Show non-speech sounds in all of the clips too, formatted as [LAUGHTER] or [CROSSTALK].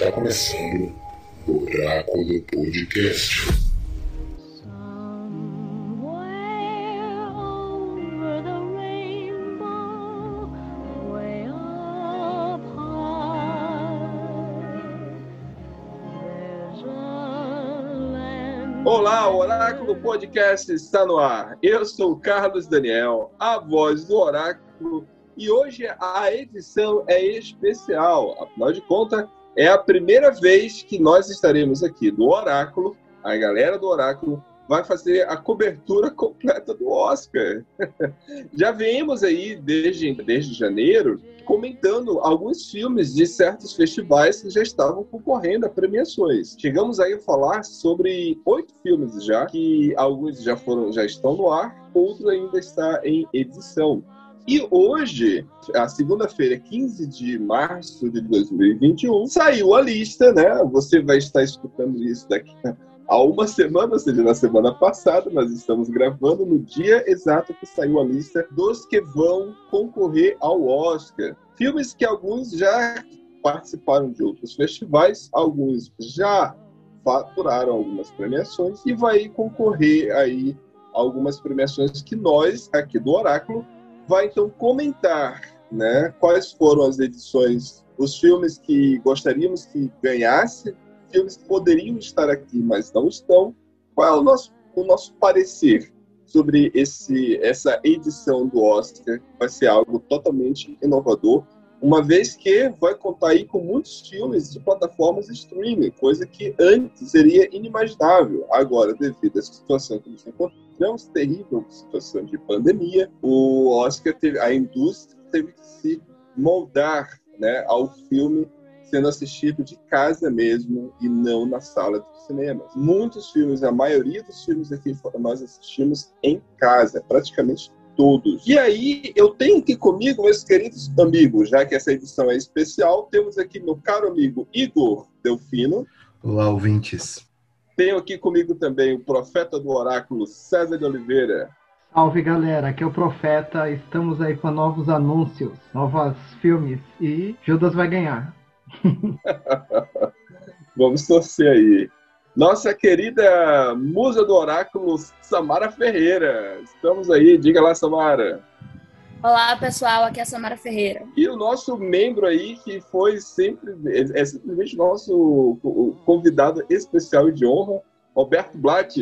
Está começando o Oráculo Podcast. Olá, Oráculo Podcast está no ar. Eu sou o Carlos Daniel, a voz do Oráculo, e hoje a edição é especial. Afinal de contas, é a primeira vez que nós estaremos aqui do Oráculo, a galera do Oráculo vai fazer a cobertura [LAUGHS] completa do Oscar. [LAUGHS] Já vimos aí desde, desde janeiro comentando alguns filmes de certos festivais que já estavam concorrendo a premiações. Chegamos aí a falar sobre oito filmes já, que alguns já foram, já estão no ar, outros ainda está em edição. E hoje, a segunda-feira, 15 de março de 2021, saiu a lista, né? Você vai estar escutando isso daqui há uma semana, ou seja, na semana passada, nós estamos gravando no dia exato que saiu a lista dos que vão concorrer ao Oscar. Filmes que alguns já participaram de outros festivais, alguns já faturaram algumas premiações e vai concorrer aí algumas premiações que nós aqui do Oráculo vai então comentar, né, quais foram as edições, os filmes que gostaríamos que ganhasse filmes que poderiam estar aqui, mas não estão. Qual é o nosso, o nosso parecer sobre esse, essa edição do Oscar? Vai ser algo totalmente inovador, uma vez que vai contar aí com muitos filmes de plataformas de streaming, coisa que antes seria inimaginável. Agora, devido à situação que nos encontramos, terrível situação de pandemia, o Oscar teve, a indústria teve que se moldar né, ao filme sendo assistido de casa mesmo e não na sala de cinema. Muitos filmes, a maioria dos filmes aqui nós assistimos em casa, praticamente todos. E aí, eu tenho aqui comigo, meus queridos amigos, já que essa edição é especial, temos aqui meu caro amigo Igor Delfino. Olá, ouvintes. Tenho aqui comigo também o profeta do oráculo, César de Oliveira. Salve galera, aqui é o Profeta. Estamos aí com novos anúncios, novos filmes e Judas vai ganhar. [LAUGHS] Vamos torcer aí. Nossa querida musa do oráculo, Samara Ferreira. Estamos aí, diga lá, Samara. Olá, pessoal, aqui é a Samara Ferreira. E o nosso membro aí, que foi sempre, é, é simplesmente nosso convidado especial e de honra, Roberto Blatt.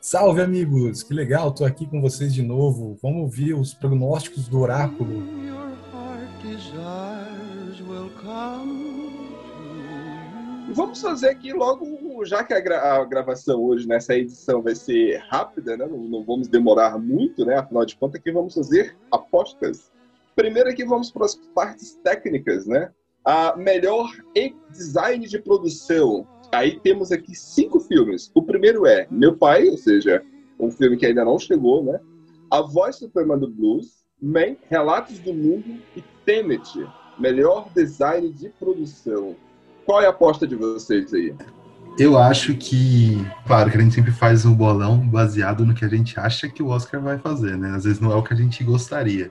Salve, amigos! Que legal, estou aqui com vocês de novo. Vamos ouvir os prognósticos do oráculo. Vamos fazer aqui logo, já que a, gra a, gravação hoje, nessa edição, vai ser rápida, né? Não, não, vamos demorar muito, né? Afinal de contas, aqui vamos fazer apostas. Primeiro aqui vamos para as partes técnicas, né? A melhor design de produção. Aí temos aqui cinco filmes. O primeiro é Meu Pai, ou seja, um filme que ainda não chegou, né? A Voz Suprema do Blues, Man, Relatos do Mundo e Tenet. Melhor design de produção. Qual é a aposta de vocês aí? Eu acho que, claro, que a gente sempre faz um bolão baseado no que a gente acha que o Oscar vai fazer, né? Às vezes não é o que a gente gostaria.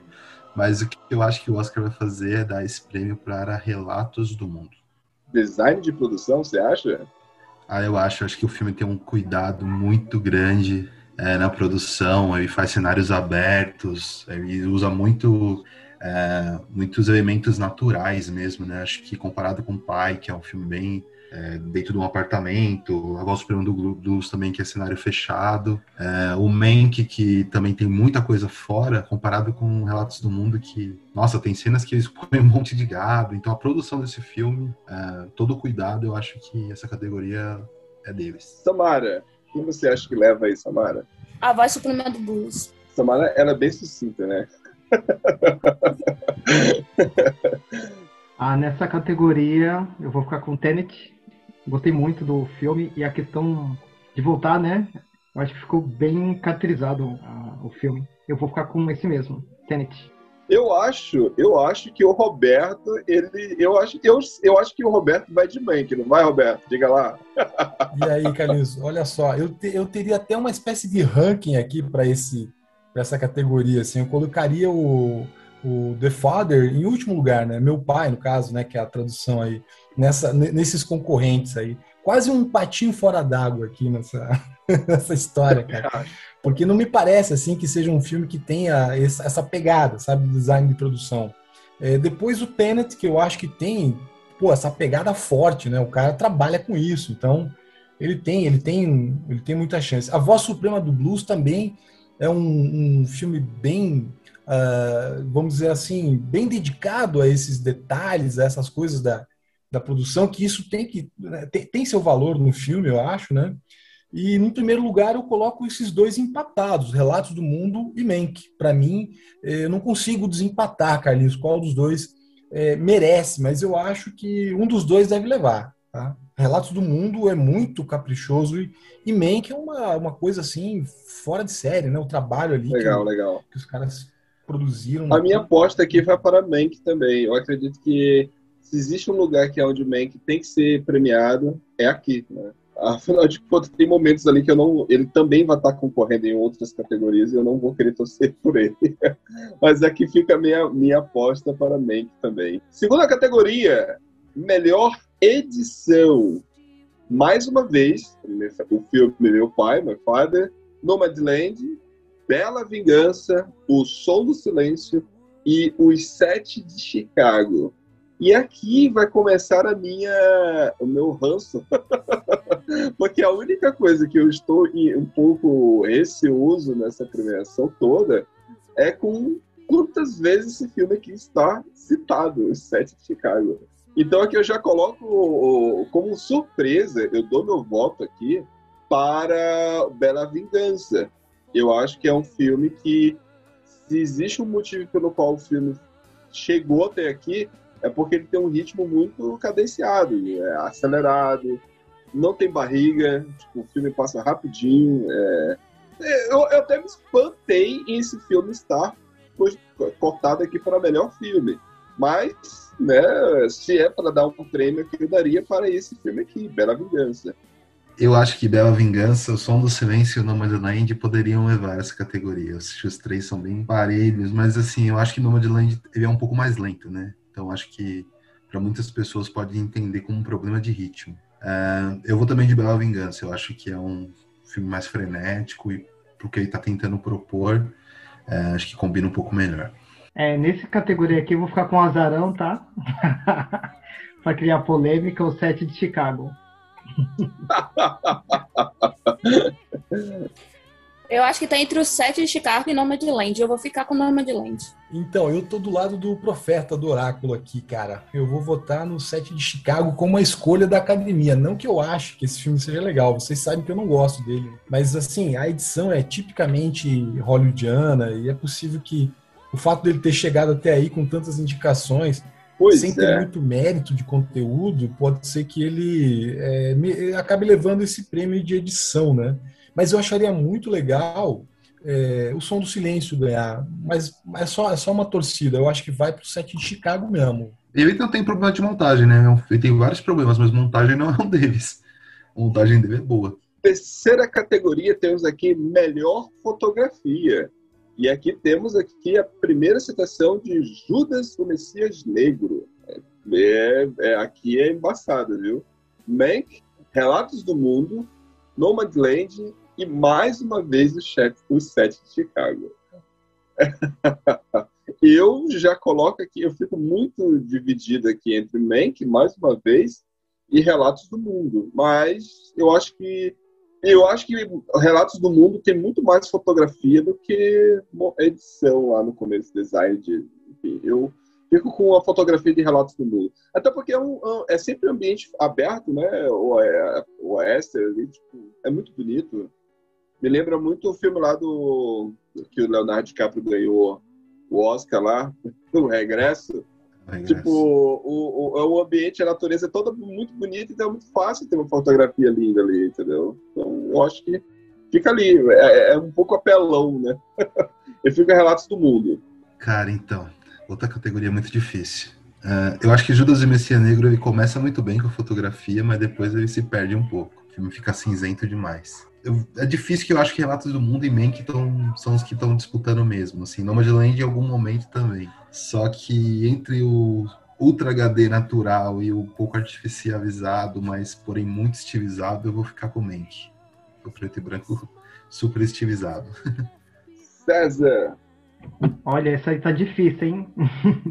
Mas o que eu acho que o Oscar vai fazer é dar esse prêmio para Relatos do Mundo. Design de produção, você acha? Ah, eu acho. Acho que o filme tem um cuidado muito grande é, na produção. Ele faz cenários abertos, ele usa muito é, muitos elementos naturais mesmo, né? Acho que comparado com o Pai, que é um filme bem é, dentro de um apartamento, a Voz Suprema do Blues também, que é cenário fechado, é, o Mank, que também tem muita coisa fora, comparado com Relatos do Mundo, que, nossa, tem cenas que eles põem um monte de gado, então a produção desse filme, é, todo o cuidado, eu acho que essa categoria é deles. Samara, quem você acha que leva aí, Samara? A Voz Suprema do Blues. Samara, ela é bem sucinta, né? [LAUGHS] ah, nessa categoria eu vou ficar com Tenet. Gostei muito do filme e a questão de voltar, né? Eu acho que ficou bem caracterizado uh, o filme. Eu vou ficar com esse mesmo, Tenet. Eu acho, eu acho que o Roberto, ele, eu acho, eu, eu acho que o Roberto vai de Mank, não vai, Roberto? Diga lá. [LAUGHS] E aí, Carlinhos, olha só, eu, te, eu teria até uma espécie de ranking aqui para esse para essa categoria, assim, eu colocaria o, o The Father em último lugar, né? Meu pai, no caso, né? Que é a tradução aí. Nessa, nesses concorrentes aí. Quase um patinho fora d'água aqui nessa, [LAUGHS] nessa história, cara. Porque não me parece assim que seja um filme que tenha essa pegada, sabe, design de produção. É, depois o Tenet, que eu acho que tem, pô, essa pegada forte, né? O cara trabalha com isso, então ele tem, ele tem, ele tem muita chance. A Voz Suprema do Blues também é um, um filme bem, uh, vamos dizer assim, bem dedicado a esses detalhes, a essas coisas da, da produção, que isso tem que né, tem, tem seu valor no filme, eu acho, né? E, no primeiro lugar, eu coloco esses dois empatados, Relatos do Mundo e Mank. Para mim, eh, eu não consigo desempatar, Carlinhos, qual dos dois é, merece, mas eu acho que um dos dois deve levar. Tá? Relatos do Mundo é muito caprichoso e, e Mank é uma, uma coisa assim, fora de série, né? O trabalho ali legal, que, legal. que os caras produziram. A minha aposta aqui vai para Mank também. Eu acredito que se existe um lugar que é onde Mank tem que ser premiado, é aqui, né? Afinal de contas, tem momentos ali que eu não. Ele também vai estar concorrendo em outras categorias e eu não vou querer torcer [LAUGHS] por ele. Mas aqui fica a minha, minha aposta para Mank também. Segunda categoria: melhor edição. Mais uma vez, o filme Meu Pai, My Father, Nomadland, Bela Vingança, O Som do Silêncio e Os Sete de Chicago. E aqui vai começar a minha, o meu ranço, [LAUGHS] porque a única coisa que eu estou um pouco receoso nessa premiação toda é com quantas vezes esse filme aqui está citado, Os Sete de Chicago. Então aqui eu já coloco como surpresa, eu dou meu voto aqui para Bela Vingança. Eu acho que é um filme que, se existe um motivo pelo qual o filme chegou até aqui, é porque ele tem um ritmo muito cadenciado, é acelerado, não tem barriga, tipo, o filme passa rapidinho. É... Eu, eu, até me espantei em esse filme estar cortado aqui para melhor filme. Mas, né, se é para dar um prêmio que eu daria para esse filme aqui, Bela Vingança. Eu acho que Bela Vingança, O Som do Silêncio e O Nomadland poderiam levar essa categoria. Os três são bem parelhos, mas assim, eu acho que Nomadland ele é um pouco mais lento, né? Então acho que para muitas pessoas pode entender como um problema de ritmo. Uh, eu vou também de Bela Vingança. Eu acho que é um filme mais frenético e porque ele está tentando propor, uh, acho que combina um pouco melhor. É, nesse categoria aqui eu vou ficar com o azarão, tá? [LAUGHS] para criar polêmica, o set de Chicago. [LAUGHS] Eu acho que tá entre os sete de Chicago e Nomadland. Eu vou ficar com Nomadland. Então, eu tô do lado do profeta do oráculo aqui, cara. Eu vou votar no sete de Chicago como uma escolha da academia. Não que eu ache que esse filme seja legal. Vocês sabem que eu não gosto dele. Mas, assim, a edição é tipicamente hollywoodiana e é possível que o fato dele ter chegado até aí com tantas indicações, pois sem é. ter muito mérito de conteúdo, pode ser que ele é, me, acabe levando esse prêmio de edição, né? Mas eu acharia muito legal é, o som do silêncio ganhar. Mas é só, é só uma torcida. Eu acho que vai para o set de Chicago mesmo. Ele não tem problema de montagem, né? Ele tem vários problemas, mas montagem não é um deles. A montagem dele é boa. Terceira categoria, temos aqui melhor fotografia. E aqui temos aqui a primeira citação de Judas, o Messias Negro. É, é, aqui é embaçado, viu? Mank, Relatos do Mundo, Nomadland e mais uma vez o chefe o set de Chicago. [LAUGHS] eu já coloco aqui, eu fico muito dividido aqui entre Mank, mais uma vez, e Relatos do Mundo. Mas eu acho que eu acho que Relatos do Mundo tem muito mais fotografia do que edição lá no começo, design de. Enfim, eu fico com a fotografia de Relatos do Mundo. Até porque é, um, é sempre um ambiente aberto, né? O, é, o Esther tipo, é muito bonito. Me lembra muito o filme lá do que o Leonardo DiCaprio ganhou o Oscar lá, [LAUGHS] o Regresso. Tipo, o, o, o ambiente, a natureza é toda muito bonita, então é muito fácil ter uma fotografia linda ali, entendeu? Então, eu acho que fica ali. É, é um pouco apelão, né? [LAUGHS] e fica Relatos do Mundo. Cara, então, outra categoria muito difícil. Uh, eu acho que Judas e Messias Negro ele começa muito bem com a fotografia, mas depois ele se perde um pouco. O filme fica cinzento demais eu, é difícil que eu acho que Relatos do Mundo e Mank tão, são os que estão disputando mesmo. Assim, Nomadland em algum momento também. Só que entre o, Ultra HD natural e um pouco artificializado, mas porém muito estilizado, eu vou ficar com Mank. O preto e branco [LAUGHS] super estilizado. [LAUGHS] César. Olha, essa aí tá difícil, hein?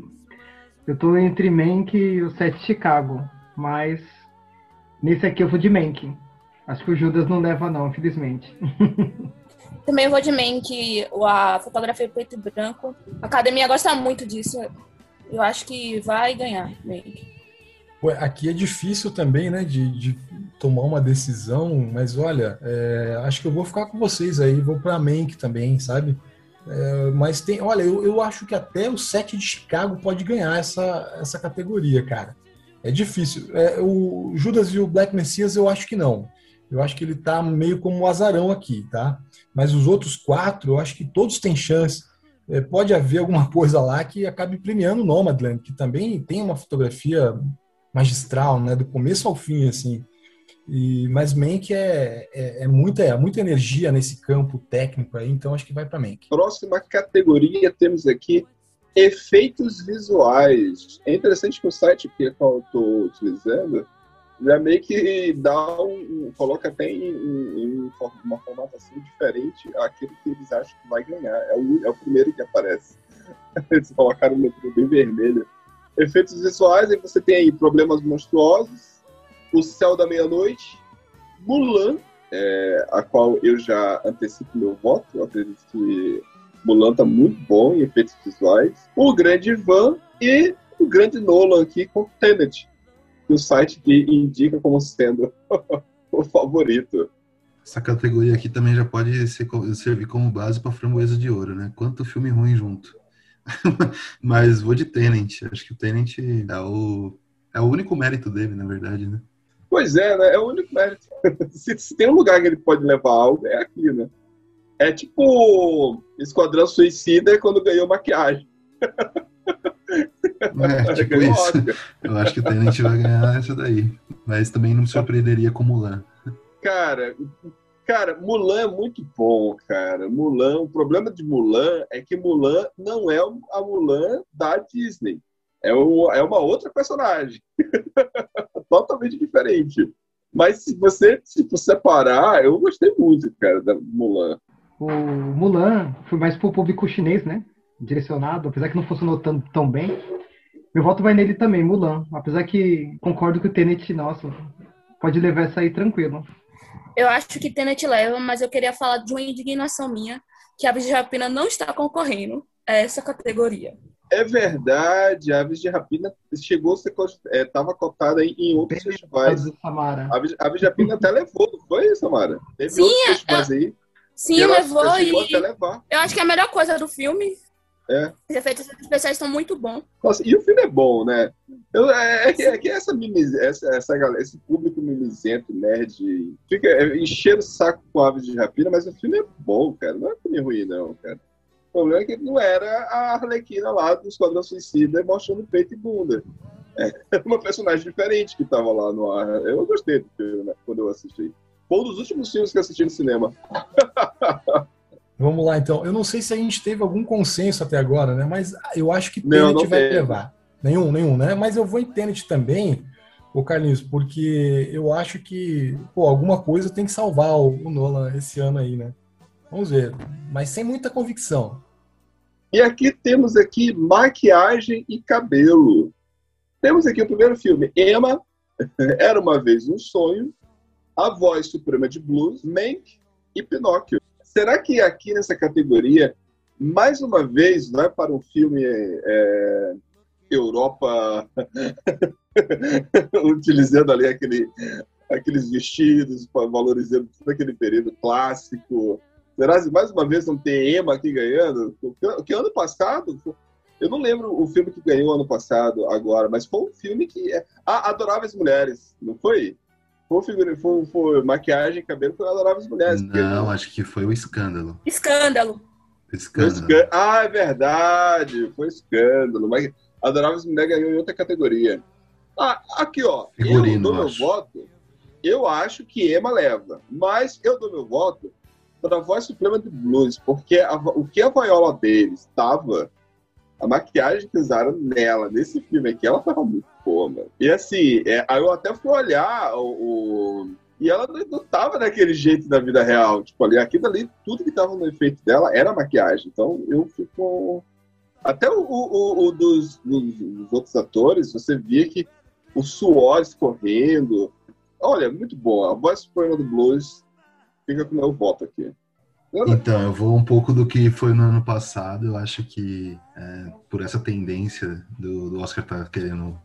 [LAUGHS] eu tô entre Mank e o Sete Chicago, mas nesse aqui eu vou de Mank. Acho que o Judas não leva não, infelizmente. [LAUGHS] Também vou de Mank, a fotografia preto e branco. A academia gosta muito disso. Eu acho que vai ganhar Mank. Aqui é difícil também, né, de, de tomar uma decisão, mas olha, é, acho que eu vou ficar com vocês aí, vou para Mank também, sabe? É, mas tem, olha, eu, eu acho que até o 7 de Chicago pode ganhar essa, essa categoria, cara. É difícil. É, o Judas e o Black Messias, eu acho que não. Eu acho que ele tá meio como um azarão aqui, tá? Mas os outros quatro, eu acho que todos têm chance. É, pode haver alguma [LAUGHS] coisa lá que acabe premiando o Nomadland, que também tem uma fotografia magistral, né? Do começo ao fim, assim. E, mas Mank é, é, é, muita, é muita energia nesse campo técnico aí, então acho que vai para Mank. Próxima categoria temos aqui efeitos visuais. É interessante que o site que eu estou utilizando já meio que dá um, coloca até em, em, em, uma formatação diferente aquilo que eles acham que vai ganhar. É o, é o primeiro que aparece. [LAUGHS] Eles colocaram um letreiro bem vermelho. Efeitos visuais, aí você tem aí problemas monstruosos, o Céu da Meia-Noite, Mulan, é, a qual eu já antecipo meu voto. Eu acredito que Mulan tá muito bom em efeitos visuais. O Grande Van e o Grande Nolan aqui com Tenet, que o site que indica como sendo [LAUGHS] o favorito. Essa categoria aqui também já pode ser, servir como base para Framboesa de Ouro, né? Quanto filme ruim junto. [LAUGHS] Mas vou de Tenant. Acho que o Tenant é o, é o único mérito dele, na verdade, né? Pois é, né? É o único mérito. [LAUGHS] se, se, tem um lugar que ele pode levar algo, é aqui, né? É tipo Esquadrão Suicida quando ganhou maquiagem. É, tipo isso. Eu acho que o Tenant vai ganhar essa daí. Mas também não me surpreenderia com Mulan. Cara, cara, Mulan é muito bom, cara. Mulan, o problema de Mulan é que Mulan não é a Mulan da Disney. É, o, é uma outra personagem. [LAUGHS] totalmente diferente. Mas se você tipo, separar, eu gostei muito, cara, da Mulan. O Mulan foi mais pro público chinês, né? Direcionado, apesar que não funcionou tão, tão bem. Meu voto vai nele também, Mulan. Apesar que concordo que o Tenet, nossa, pode levar essa aí tranquilo. Eu acho que Tenet leva, mas eu queria falar de uma indignação minha, que a Vigilapina não está concorrendo a essa categoria. É verdade, a Aves de Rapina chegou a ser estava é, cotada em, em outros Bem festivais. Samara. A Aves, Aves de Rapina até levou, não foi, Samara? Teve sim, outros é, festivais é, aí. Sim, levou e eu acho que é a melhor coisa do filme. É. Os efeitos especiais estão muito bons. Nossa, e o filme é bom, né? Eu, é, é, é que essa, essa, essa galera, esse público mimizento, nerd, fica é, enchendo o saco com Aves de Rapina, mas o filme é bom, cara. Não é filme ruim, não, cara. O problema é que não era a Arlequina lá do Esquadrão Suicida mostrando peito e bunda. É uma personagem diferente que estava lá no ar. Eu gostei do filme, né, quando eu assisti. Foi um dos últimos filmes que eu assisti no cinema. [LAUGHS] Vamos lá, então. Eu não sei se a gente teve algum consenso até agagora, né? Mas eu acho que Tenet não, vai levar. Nenhum, nenhum, né? Mas eu vou em Tenet também, o Carlinhos, porque eu acho que, pô, alguma coisa tem que salvar o Nolan esse ano aí, né? Vamos ver, mas sem muita convicção. E aqui temos aqui maquiagem e cabelo. Temos aqui o primeiro filme, Emma, [LAUGHS] Era Uma Vez Um Sonho, A Voz Suprema de Blues, Mank e Pinóquio. Será que aqui nessa categoria, mais uma vez, vai para um filme é, Europa, [LAUGHS] utilizando ali aquele, aqueles vestidos, valorizando todo aquele período clássico, Será que mais uma vez não tem Ema aqui ganhando? Porque ano passado, eu não lembro o filme que ganhou ano passado agora, mas foi um filme que. É... Ah, Adoráveis Mulheres, não foi? Foi, figura, foi, foi maquiagem, cabelo, foi Adoráveis Mulheres. Não, acho que foi o Escândalo. Escândalo. Escândalo. Ah, é verdade, foi Escândalo. Mas Adoráveis Mulheres ganhou em outra categoria. Ah, aqui, ó. Figurino, eu dou meu voto. Eu acho que Ema leva, mas eu dou meu voto para a voz suprema de blues, porque a, o que a vaiola dele estava a maquiagem que usaram nela, nesse filme aqui, ela tava muito boa, mano. E assim, é, aí eu até fui olhar o. o e ela não tava daquele jeito da vida real. Tipo, ali, aquilo ali, tudo que tava no efeito dela era maquiagem. Então eu fico. Até o, o, o dos, dos, dos, outros atores, você via que o suor escorrendo. Olha, muito bom. A voz suprema do blues fica com o meu voto aqui. Então, eu vou um pouco do que foi no ano passado. Eu acho que é, por essa tendência do, do Oscar tá querendo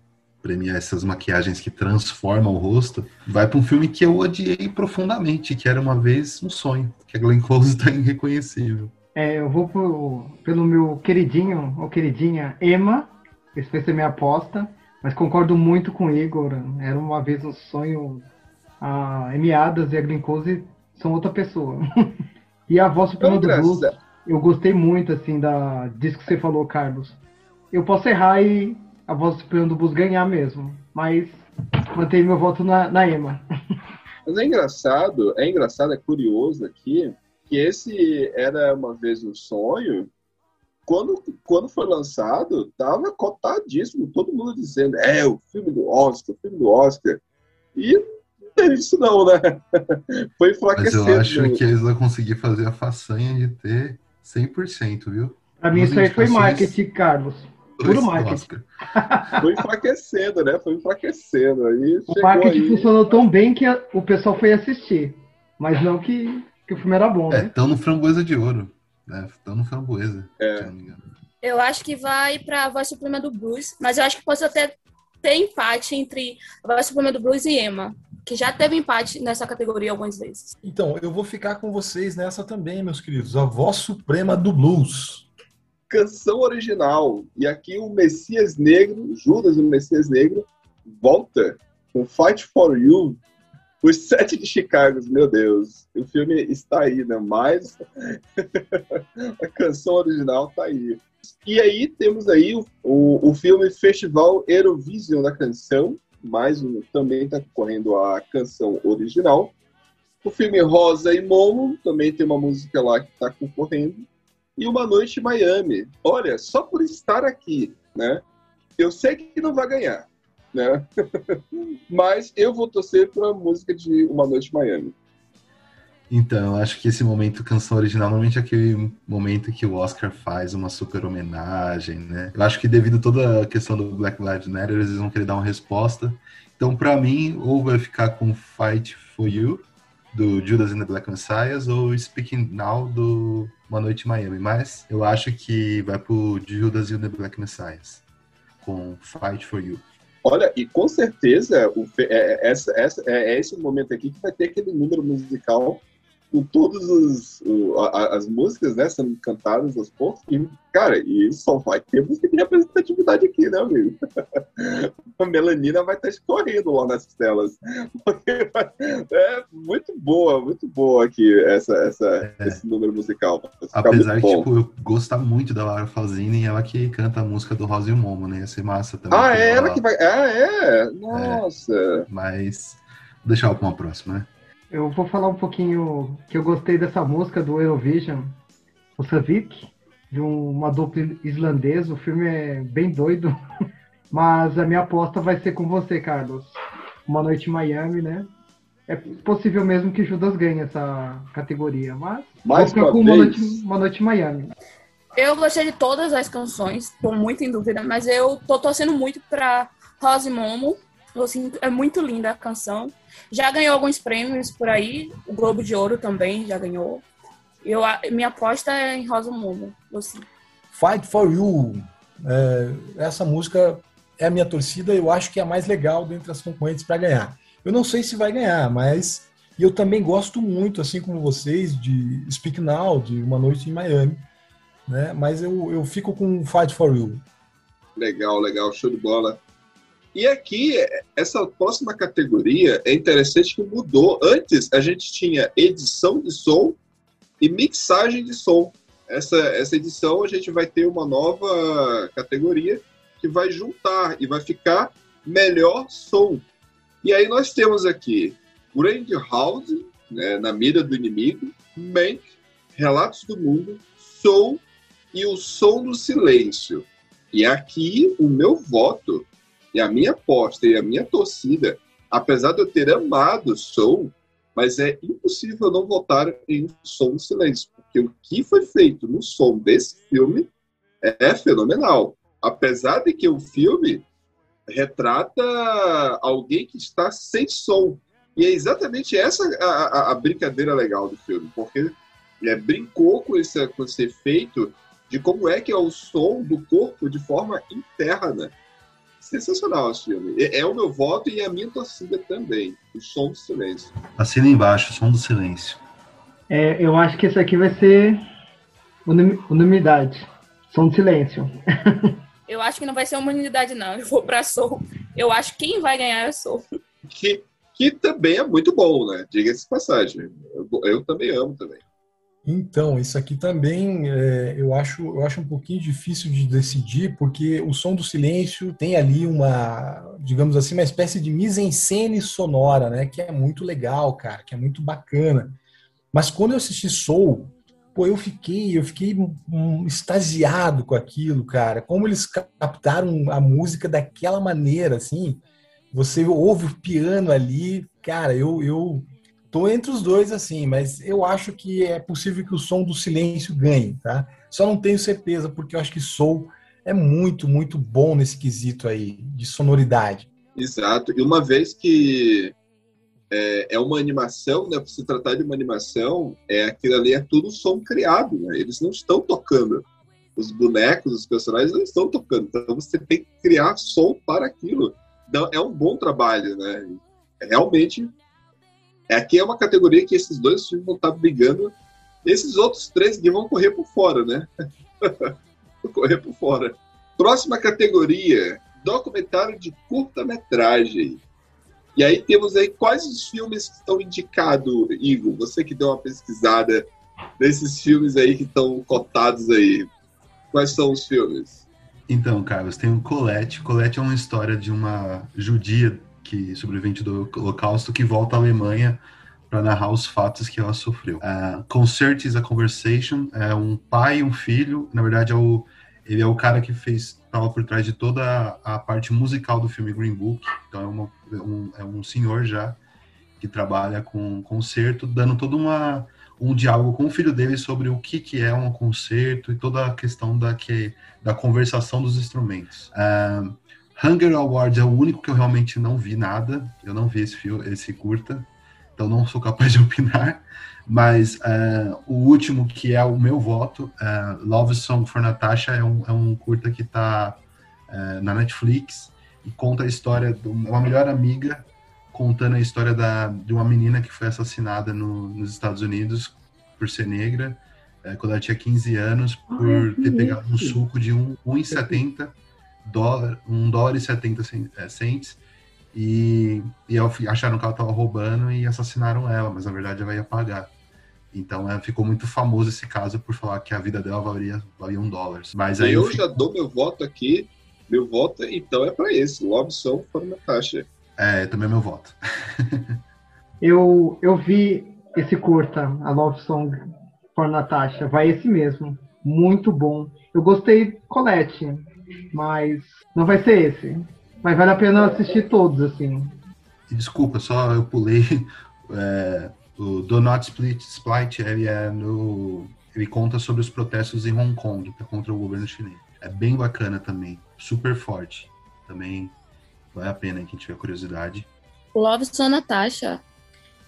premiar essas maquiagens que transformam o rosto, vai para um filme que eu odiei profundamente, que era uma vez um sonho, que a Glenn Close está irreconhecível. É, eu vou pro, pelo meu queridinho, ou queridinha, Emma, esse vai ser minha aposta, mas concordo muito com o Igor, era uma vez um sonho, a Amy Adams e a Glenn Close são outra pessoa. [LAUGHS] E a voz suprema do blues, eu gostei muito, assim, da, disso que você falou, Carlos. Eu posso errar e a voz suprema do blues ganhar mesmo, mas mantenho meu voto na, na Ema. [LAUGHS] Mas é engraçado, é engraçado, é curioso aqui, que esse era uma vez um sonho, quando, quando foi lançado, tava cotadíssimo, todo mundo dizendo, é, o filme do Oscar, o filme do Oscar. E teve [LAUGHS] isso não, né? [LAUGHS] Foi enfraquecido. Mas eu acho que eles vão conseguir fazer a façanha de ter 100%, viu? Pra mim isso aí foi marketing, Carlos. Puro marketing. [LAUGHS] Foi enfraquecendo, né? Foi enfraquecendo. Aí o marketing aí... funcionou tão bem que o pessoal foi assistir. Mas não que, que o filme era bom, é, né? Estão no Framboesa de Ouro. Né? Estão no Framboesa, é. se não me engano. Eu acho que vai para a voz suprema do blues, mas eu acho que pode até ter empate entre a voz suprema do blues e Emma que já teve empate nessa categoria algumas vezes. Então, eu vou ficar com vocês nessa também, meus queridos. A voz suprema do blues. Canção original. E aqui o Messias Negro, Judas, o Messias Negro, volta com Fight for You. Os Sete de Chicago, meu Deus. O filme está aí, né? Mas [LAUGHS] a canção original está aí. E aí temos aí o, o, o filme Festival Eurovision da Canção, mais um também está concorrendo a canção original. O filme Rosa e Momo também tem uma música lá que está concorrendo. E Uma Noite em Miami. Olha, só por estar aqui, né? Eu sei que não vai ganhar, né? Mas eu vou torcer para a música de Uma Noite Miami. Então, acho que esse momento canção original normalmente é aquele momento que o Oscar faz uma super homenagem, né? Eu acho que devido a toda a questão do Black Lives Matter, eles vão querer dar uma resposta. Então, para mim, ou vai ficar com Fight for You, do Judas and the Black Messiahs, ou Speaking Now, do Uma Noite em Miami. Mas eu acho que vai pro Judas and the Black Messiahs, com Fight for You. Olha, e com certeza o, é, é, essa, essa, é, é esse momento aqui que vai ter aquele número musical com todas as músicas, né, sendo cantadas aos poucos. E, cara, e só vai ter música de representatividade aqui, né, amigo? [LAUGHS] A melanina vai estar escorrendo lá nas telas. É muito boa, muito boa aqui essa, essa, é. esse número musical. Apesar que, tipo, eu gosto muito da Laura Falzini, ela que canta a música do Rosa e o Momo, né? Ia ser massa também. Ah, é ela que vai. Ah, é? Nossa. É, mas. Vou deixar ela pra uma próxima, né? Eu vou falar um pouquinho que eu gostei dessa música do Eurovision, o Savik, de uma dupla islandesa. O filme é bem doido, [LAUGHS] mas a minha aposta vai ser com você, Carlos. Uma Noite em Miami, né? É possível mesmo que Judas ganhe essa categoria, mas Mais vou com uma noite, uma noite em Miami. Eu gostei de todas as canções, tô muito em dúvida, mas eu tô torcendo muito pra Rose Momo. Assim, é muito linda a canção. Já ganhou alguns prêmios por aí, o Globo de Ouro também já ganhou. Eu, minha aposta é em Rosa Momo. Assim. Fight for You. É, essa música é a minha torcida, eu acho que é a mais legal dentre as concorrentes para ganhar. Eu não sei se vai ganhar, mas eu também gosto muito, assim como vocês, de Speak Now, de Uma Noite em Miami. Né? Mas eu, eu fico com Fight for You. Legal, legal, show de bola. E aqui, essa próxima categoria é interessante que mudou. Antes, a gente tinha edição de som e mixagem de som. Essa, essa edição, a gente vai ter uma nova categoria que vai juntar e vai ficar melhor som. E aí nós temos aqui Grand House, né, Na Mira do Inimigo, Mank, Relatos do Mundo, Soul e O Som do Silêncio. E aqui o meu voto, e a minha aposta e a minha torcida, apesar de eu ter amado Soul, mas é impossível não votar em Som do Silêncio, porque o que foi feito no som desse filme é fenomenal. Apesar de que o filme retrata alguém que está sem som. E é exatamente essa a, a, a brincadeira legal do filme, porque é, brincou com esse, com esse efeito de como é que é o som do corpo de forma interna. Sensacional esse filme. É, é o meu voto e a minha torcida também. O som do silêncio. Assina embaixo, som do silêncio. É, eu acho que esse aqui vai ser unanimidade. Som do silêncio. [LAUGHS] Eu acho que não vai ser uma unidade, não. Eu vou pra Soul. Eu acho que quem vai ganhar é Soul. Que, que também é muito bom, né? Diga-se passagem. Eu, eu, também amo também. Então, isso aqui também é, eu, acho, eu acho um pouquinho difícil de decidir, porque o som do silêncio tem ali uma, digamos assim, uma espécie de mise-en-scène sonora, né? Que é muito legal, cara, que é muito bacana. Mas quando eu assisti Soul, pô, eu fiquei, eu fiquei um, extasiado com aquilo, cara. Como eles captaram a música daquela maneira, assim. Você ouve o piano ali, cara, eu, eu tô entre os dois, assim, mas eu acho que é possível que o som do silêncio ganhe, tá? Só não tenho certeza, porque eu acho que Soul é muito, muito bom nesse quesito aí, de sonoridade. Exato. E uma vez que é, é uma animação, né? Se tratar de uma animação, é aquilo ali é tudo som criado, né? Eles não estão tocando. Os bonecos, os personagens não estão tocando. Então você tem que criar som para aquilo. Então é um bom trabalho, né? Realmente, aqui é uma categoria que esses dois filmes vão estar brigando. Esses outros três que vão correr por fora, né? [LAUGHS] correr por fora. Próxima categoria: documentário de curta-metragem. E aí temos aí quais os filmes que estão indicados, Igor? Você que deu uma pesquisada nesses filmes aí que estão cotados aí. Quais são os filmes? Então, Carlos, tem o Colette. Colette é uma história de uma judia que sobrevivente do Holocausto que volta à Alemanha para narrar os fatos que ela sofreu. Uh, Concert is a Conversation é um pai e um filho. Na verdade, é o, ele é o cara que fez estava por trás de toda a parte musical do filme Green Book. Então é, uma, é um, é um senhor já que trabalha com concerto, dando todo uma, um diálogo com o filho dele sobre o que, que é um concerto e toda a questão da, que, da conversação dos instrumentos. Uh, Hunger Awards é o único que eu realmente não vi nada. Eu não vi esse filme, esse curta, então não sou capaz de [LAUGHS] opinar. Mas uh, o último, que é o meu voto, uh, Love Song for Natasha, é um, é um curta que está uh, na Netflix e conta a história de uma melhor amiga contando a história da, de uma menina que foi assassinada no, nos Estados Unidos por ser negra, quando ela tinha 15 anos, por ter pegado um suco de 1,70 dólar, 1 dólar e 70 cents e, e acharam que ela estava roubando e assassinaram ela, mas na verdade ela ia pagar. Então é, ficou muito famoso esse caso por falar que a vida dela valia, valia um dólar. Mas aí eu, eu fico... já dou meu voto aqui. Meu voto, então, é para esse. Love Song for Natasha. É, também é meu voto. [LAUGHS] eu, eu vi esse curta, a Love Song for Natasha. Vai esse mesmo. Muito bom. Eu gostei Colette, mas não vai ser esse. Mas vale a pena assistir todos, assim. Desculpa, só eu pulei. É, o Do Not Split, Split ele, é no, ele conta sobre os protestos em Hong Kong contra o governo chinês. É bem bacana também, super forte. Também vale a pena quem tiver curiosidade. Love Só Natasha.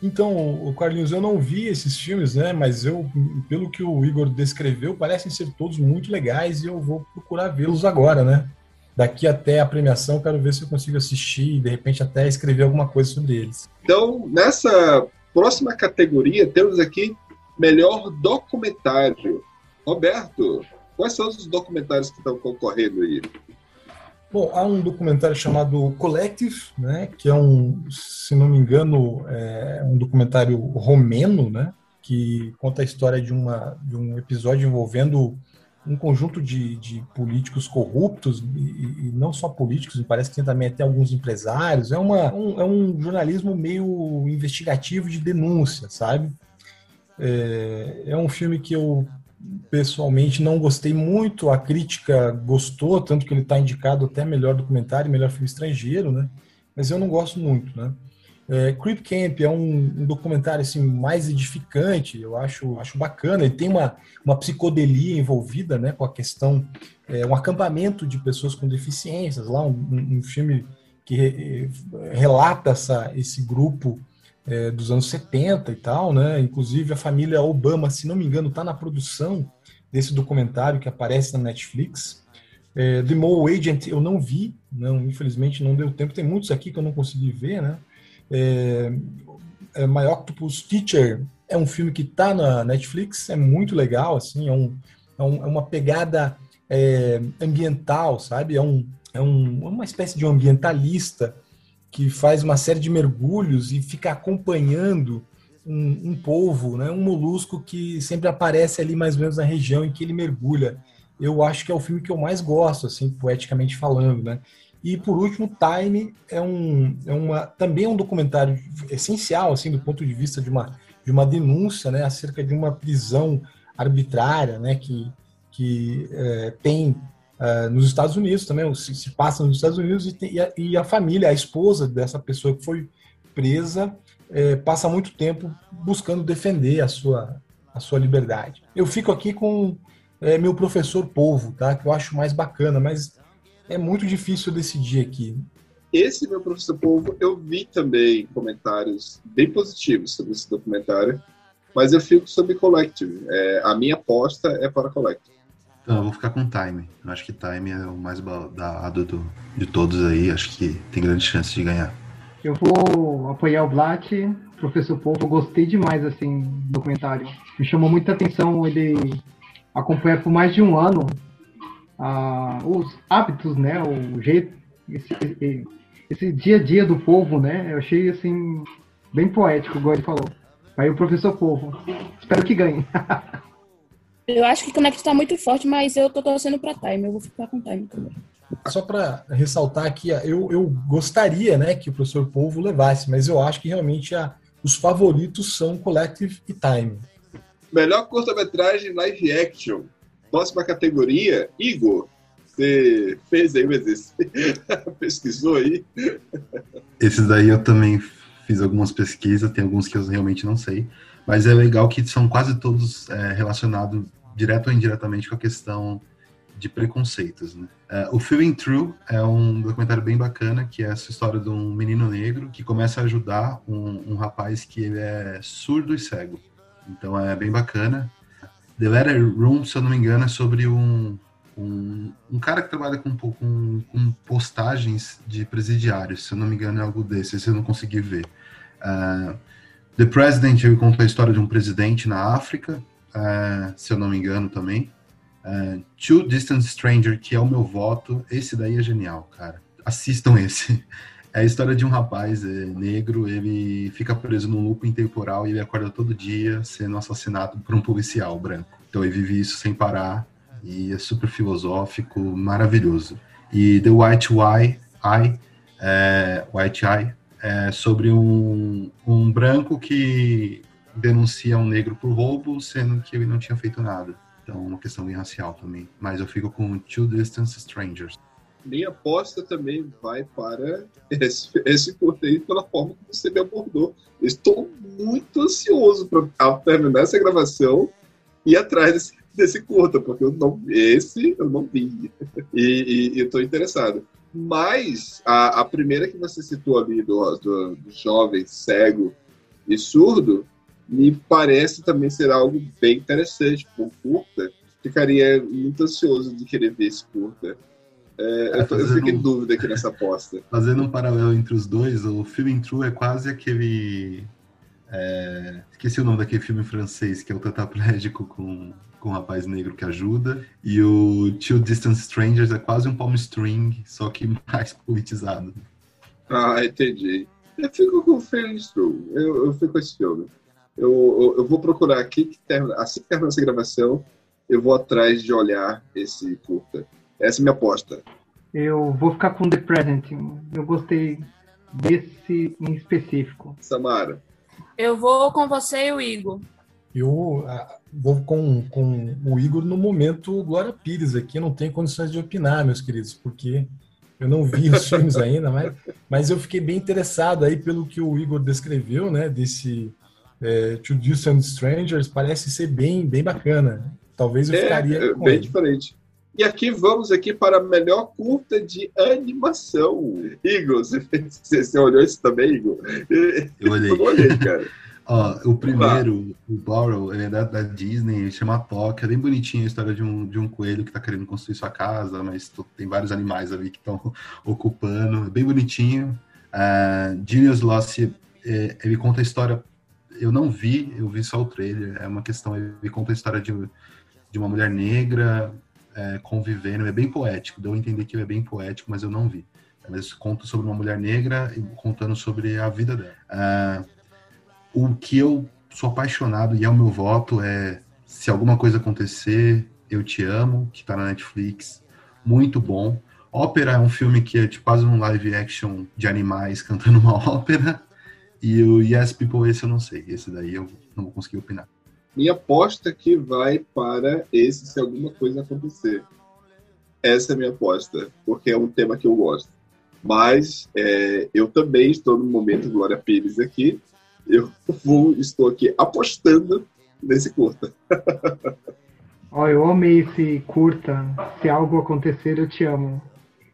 Então, o Carlinhos, eu não vi esses filmes, né? Mas eu, pelo que o Igor descreveu, parecem ser todos muito legais e eu vou procurar vê-los agora, né? Daqui até a premiação, quero ver se eu consigo assistir e de repente até escrever alguma coisa sobre eles. Então, nessa próxima categoria, temos aqui melhor documentário. Roberto, quais são os documentários que estão concorrendo aí? Bom, há um documentário chamado Collective, né, que é um, se não me engano, é um documentário romeno, né, que conta a história de, uma, de um episódio envolvendo um conjunto de, de políticos corruptos, e, e, não só políticos, me parece que tem também até alguns empresários. É, uma, um, é um jornalismo meio investigativo de denúncia, sabe? É, é um filme que eu pessoalmente não gostei muito, a crítica gostou, tanto que ele está indicado até melhor documentário, melhor filme estrangeiro, né? Mas eu não gosto muito, né? É, Creep Camp é um, um, documentário assim mais edificante, eu acho, acho bacana. Ele tem uma, uma psicodelia envolvida, né, com a questão é, um acampamento de pessoas com deficiências, lá um, um filme que re, relata essa, esse grupo é, dos anos 70 e tal, né? Inclusive a família Obama, se não me engano, está na produção desse documentário que aparece na Netflix. É, The Mole Agent eu não vi, não, infelizmente não deu tempo. Tem muitos aqui que eu não consegui ver, né? É, é, My Octopus Teacher é um filme que está na Netflix, é muito legal, assim, é, um, é, um, é uma pegada é, ambiental, sabe? É, um, é um, uma espécie de um ambientalista que faz uma série de mergulhos e fica acompanhando um, um polvo, né? um molusco que sempre aparece ali mais ou menos na região em que ele mergulha. Eu acho que é o filme que eu mais gosto, assim, poeticamente falando, né? E por último, Time é um, é uma também é um documentário essencial assim do ponto de vista de uma de uma denúncia, né, acerca de uma prisão arbitrária, né, que que é, tem uh, nos Estados Unidos também se, se, passa nos Estados Unidos e, tem, e, a, e, a, família, a esposa dessa pessoa que foi presa é, passa muito tempo buscando defender a sua a sua liberdade. Eu fico aqui com é, meu professor Povo, tá? Que eu acho mais bacana, mas é muito difícil decidir aqui. Esse meu professor Povo, eu vi também comentários bem positivos sobre esse documentário, mas eu fico sobre Collective. É, a minha aposta é para Collective. Então, eu vou ficar com Time. Eu acho que Time é o mais badado do, de todos aí. Acho que tem grande chance de ganhar. Eu vou apoiar o Blatt, Professor Povo. Gostei demais, assim, do documentário. Me chamou muita atenção ele acompanhar por mais de um ano ah, os hábitos, né, o jeito, esse, esse, esse, dia a dia do povo, né, eu achei assim bem poético, igual ele falou. Aí o professor Povo, espero que ganhe. [LAUGHS] eu acho que o Connect está muito forte, mas eu tô torcendo para Time, eu vou ficar com Time também. Só para ressaltar aqui, eu, eu gostaria né, que o professor Povo levasse, mas eu acho que realmente a, os favoritos são Collective e Time. Melhor curta-metragem live action. Próxima categoria, Igor. Você fez aí o exercício, [LAUGHS] pesquisou aí? Esses daí eu também fiz algumas pesquisas, tem alguns que eu realmente não sei, mas é legal que são quase todos é, relacionados direto ou indiretamente com a questão de preconceitos. Né? É, o Feeling True é um documentário bem bacana, que é essa história de um menino negro que começa a ajudar um, um rapaz que ele é surdo e cego. Então é bem bacana. The Letter Room, se eu não me engano, é sobre um, um, um cara que trabalha com, com, com, postagens de presidiários, se eu não me engano, é algo desse, se eu não conseguir ver. Uh, The President, ele conta a história de um presidente na África, uh, se eu não me engano também. Uh, Two Distant Stranger, que é o meu voto, esse daí é genial, cara. Assistam esse. [LAUGHS] É a história de um rapaz é, negro, ele fica preso num loop intemporal e ele acorda todo dia sendo assassinado por um policial branco. Então ele vive isso sem parar e é super filosófico, maravilhoso. E The White Eye, é, White Eye é sobre um, um branco que denuncia um negro por roubo, sendo que ele não tinha feito nada. Então, uma questão bem racial também. Mas eu fico com Two Distance Strangers minha aposta também vai para esse, esse aí pela forma que você me abordou. estou muito ansioso para terminar essa gravação e ir atrás desse, desse curta, porque eu não, esse eu não vi. E, e, estou interessado. Mas a, a, primeira que você citou ali do, do, do jovem cego e surdo me parece também ser algo bem interessante. Por curta, ficaria muito ansioso de querer ver esse curta. É, eu, tô, eu fico em dúvida aqui nessa aposta. [LAUGHS] Fazendo um paralelo entre os dois, o Feeling True é quase aquele. É, esqueci o nome daquele filme francês, que é o tetraplégico com, com um rapaz negro que ajuda. E o Two Distant Strangers é quase um palm string, só que [LAUGHS] mais politizado. Ah, entendi. Eu fico com o Feeling True. Eu, eu fico com esse filme. Eu, eu, eu vou procurar aqui, que termina, assim que terminar essa gravação, eu vou atrás de olhar esse curta. Essa é a minha aposta. Eu vou ficar com The Present. Eu gostei desse em específico. Samara. Eu vou com você e o Igor. Eu ah, vou com, com o Igor no momento Glória Pires aqui, não tenho condições de opinar, meus queridos, porque eu não vi os [LAUGHS] filmes ainda, mas, mas eu fiquei bem interessado aí pelo que o Igor descreveu, né, desse é, To Distant Strangers, parece ser bem, bem bacana. Talvez eu É, ficaria é com bem ele. diferente. E aqui vamos aqui para a melhor curta de animação. Igor, você, você, você olhou isso também, Igor? Eu olhei. Eu olhei, cara. [LAUGHS] Ó, o primeiro, o Borrow, ele é da, da Disney, ele chama Tóquio. É bem bonitinho a história de um, de um coelho que tá querendo construir sua casa, mas to- tem vários animais ali que estão [LAUGHS] ocupando. É bem bonitinho. Uh, Genius Lost, é, ele conta a história. Eu não vi, eu vi só o trailer. É uma questão, ele conta a história de, de uma mulher negra é, convivendo. É bem poético, deu a entender que é bem poético, mas eu não vi. Mas conta sobre uma mulher negra e contando sobre a vida dela. Ah, o que eu sou apaixonado e é o meu voto é Se Alguma Coisa Acontecer, Eu Te Amo, que tá na Netflix. Muito bom. Ópera é um filme que é tipo quase um live action de animais [LAUGHS] cantando uma ópera. E o Yes People, esse eu não sei. Esse daí eu não vou conseguir opinar. Minha aposta que vai para esse se alguma coisa acontecer. Essa é a minha aposta, porque é um tema que eu gosto. Mas é, eu também estou no momento Glória Pires aqui. Eu [LAUGHS] vou, estou aqui apostando nesse curta. [LAUGHS] Ó, eu amei esse curta. Se algo acontecer, eu te amo.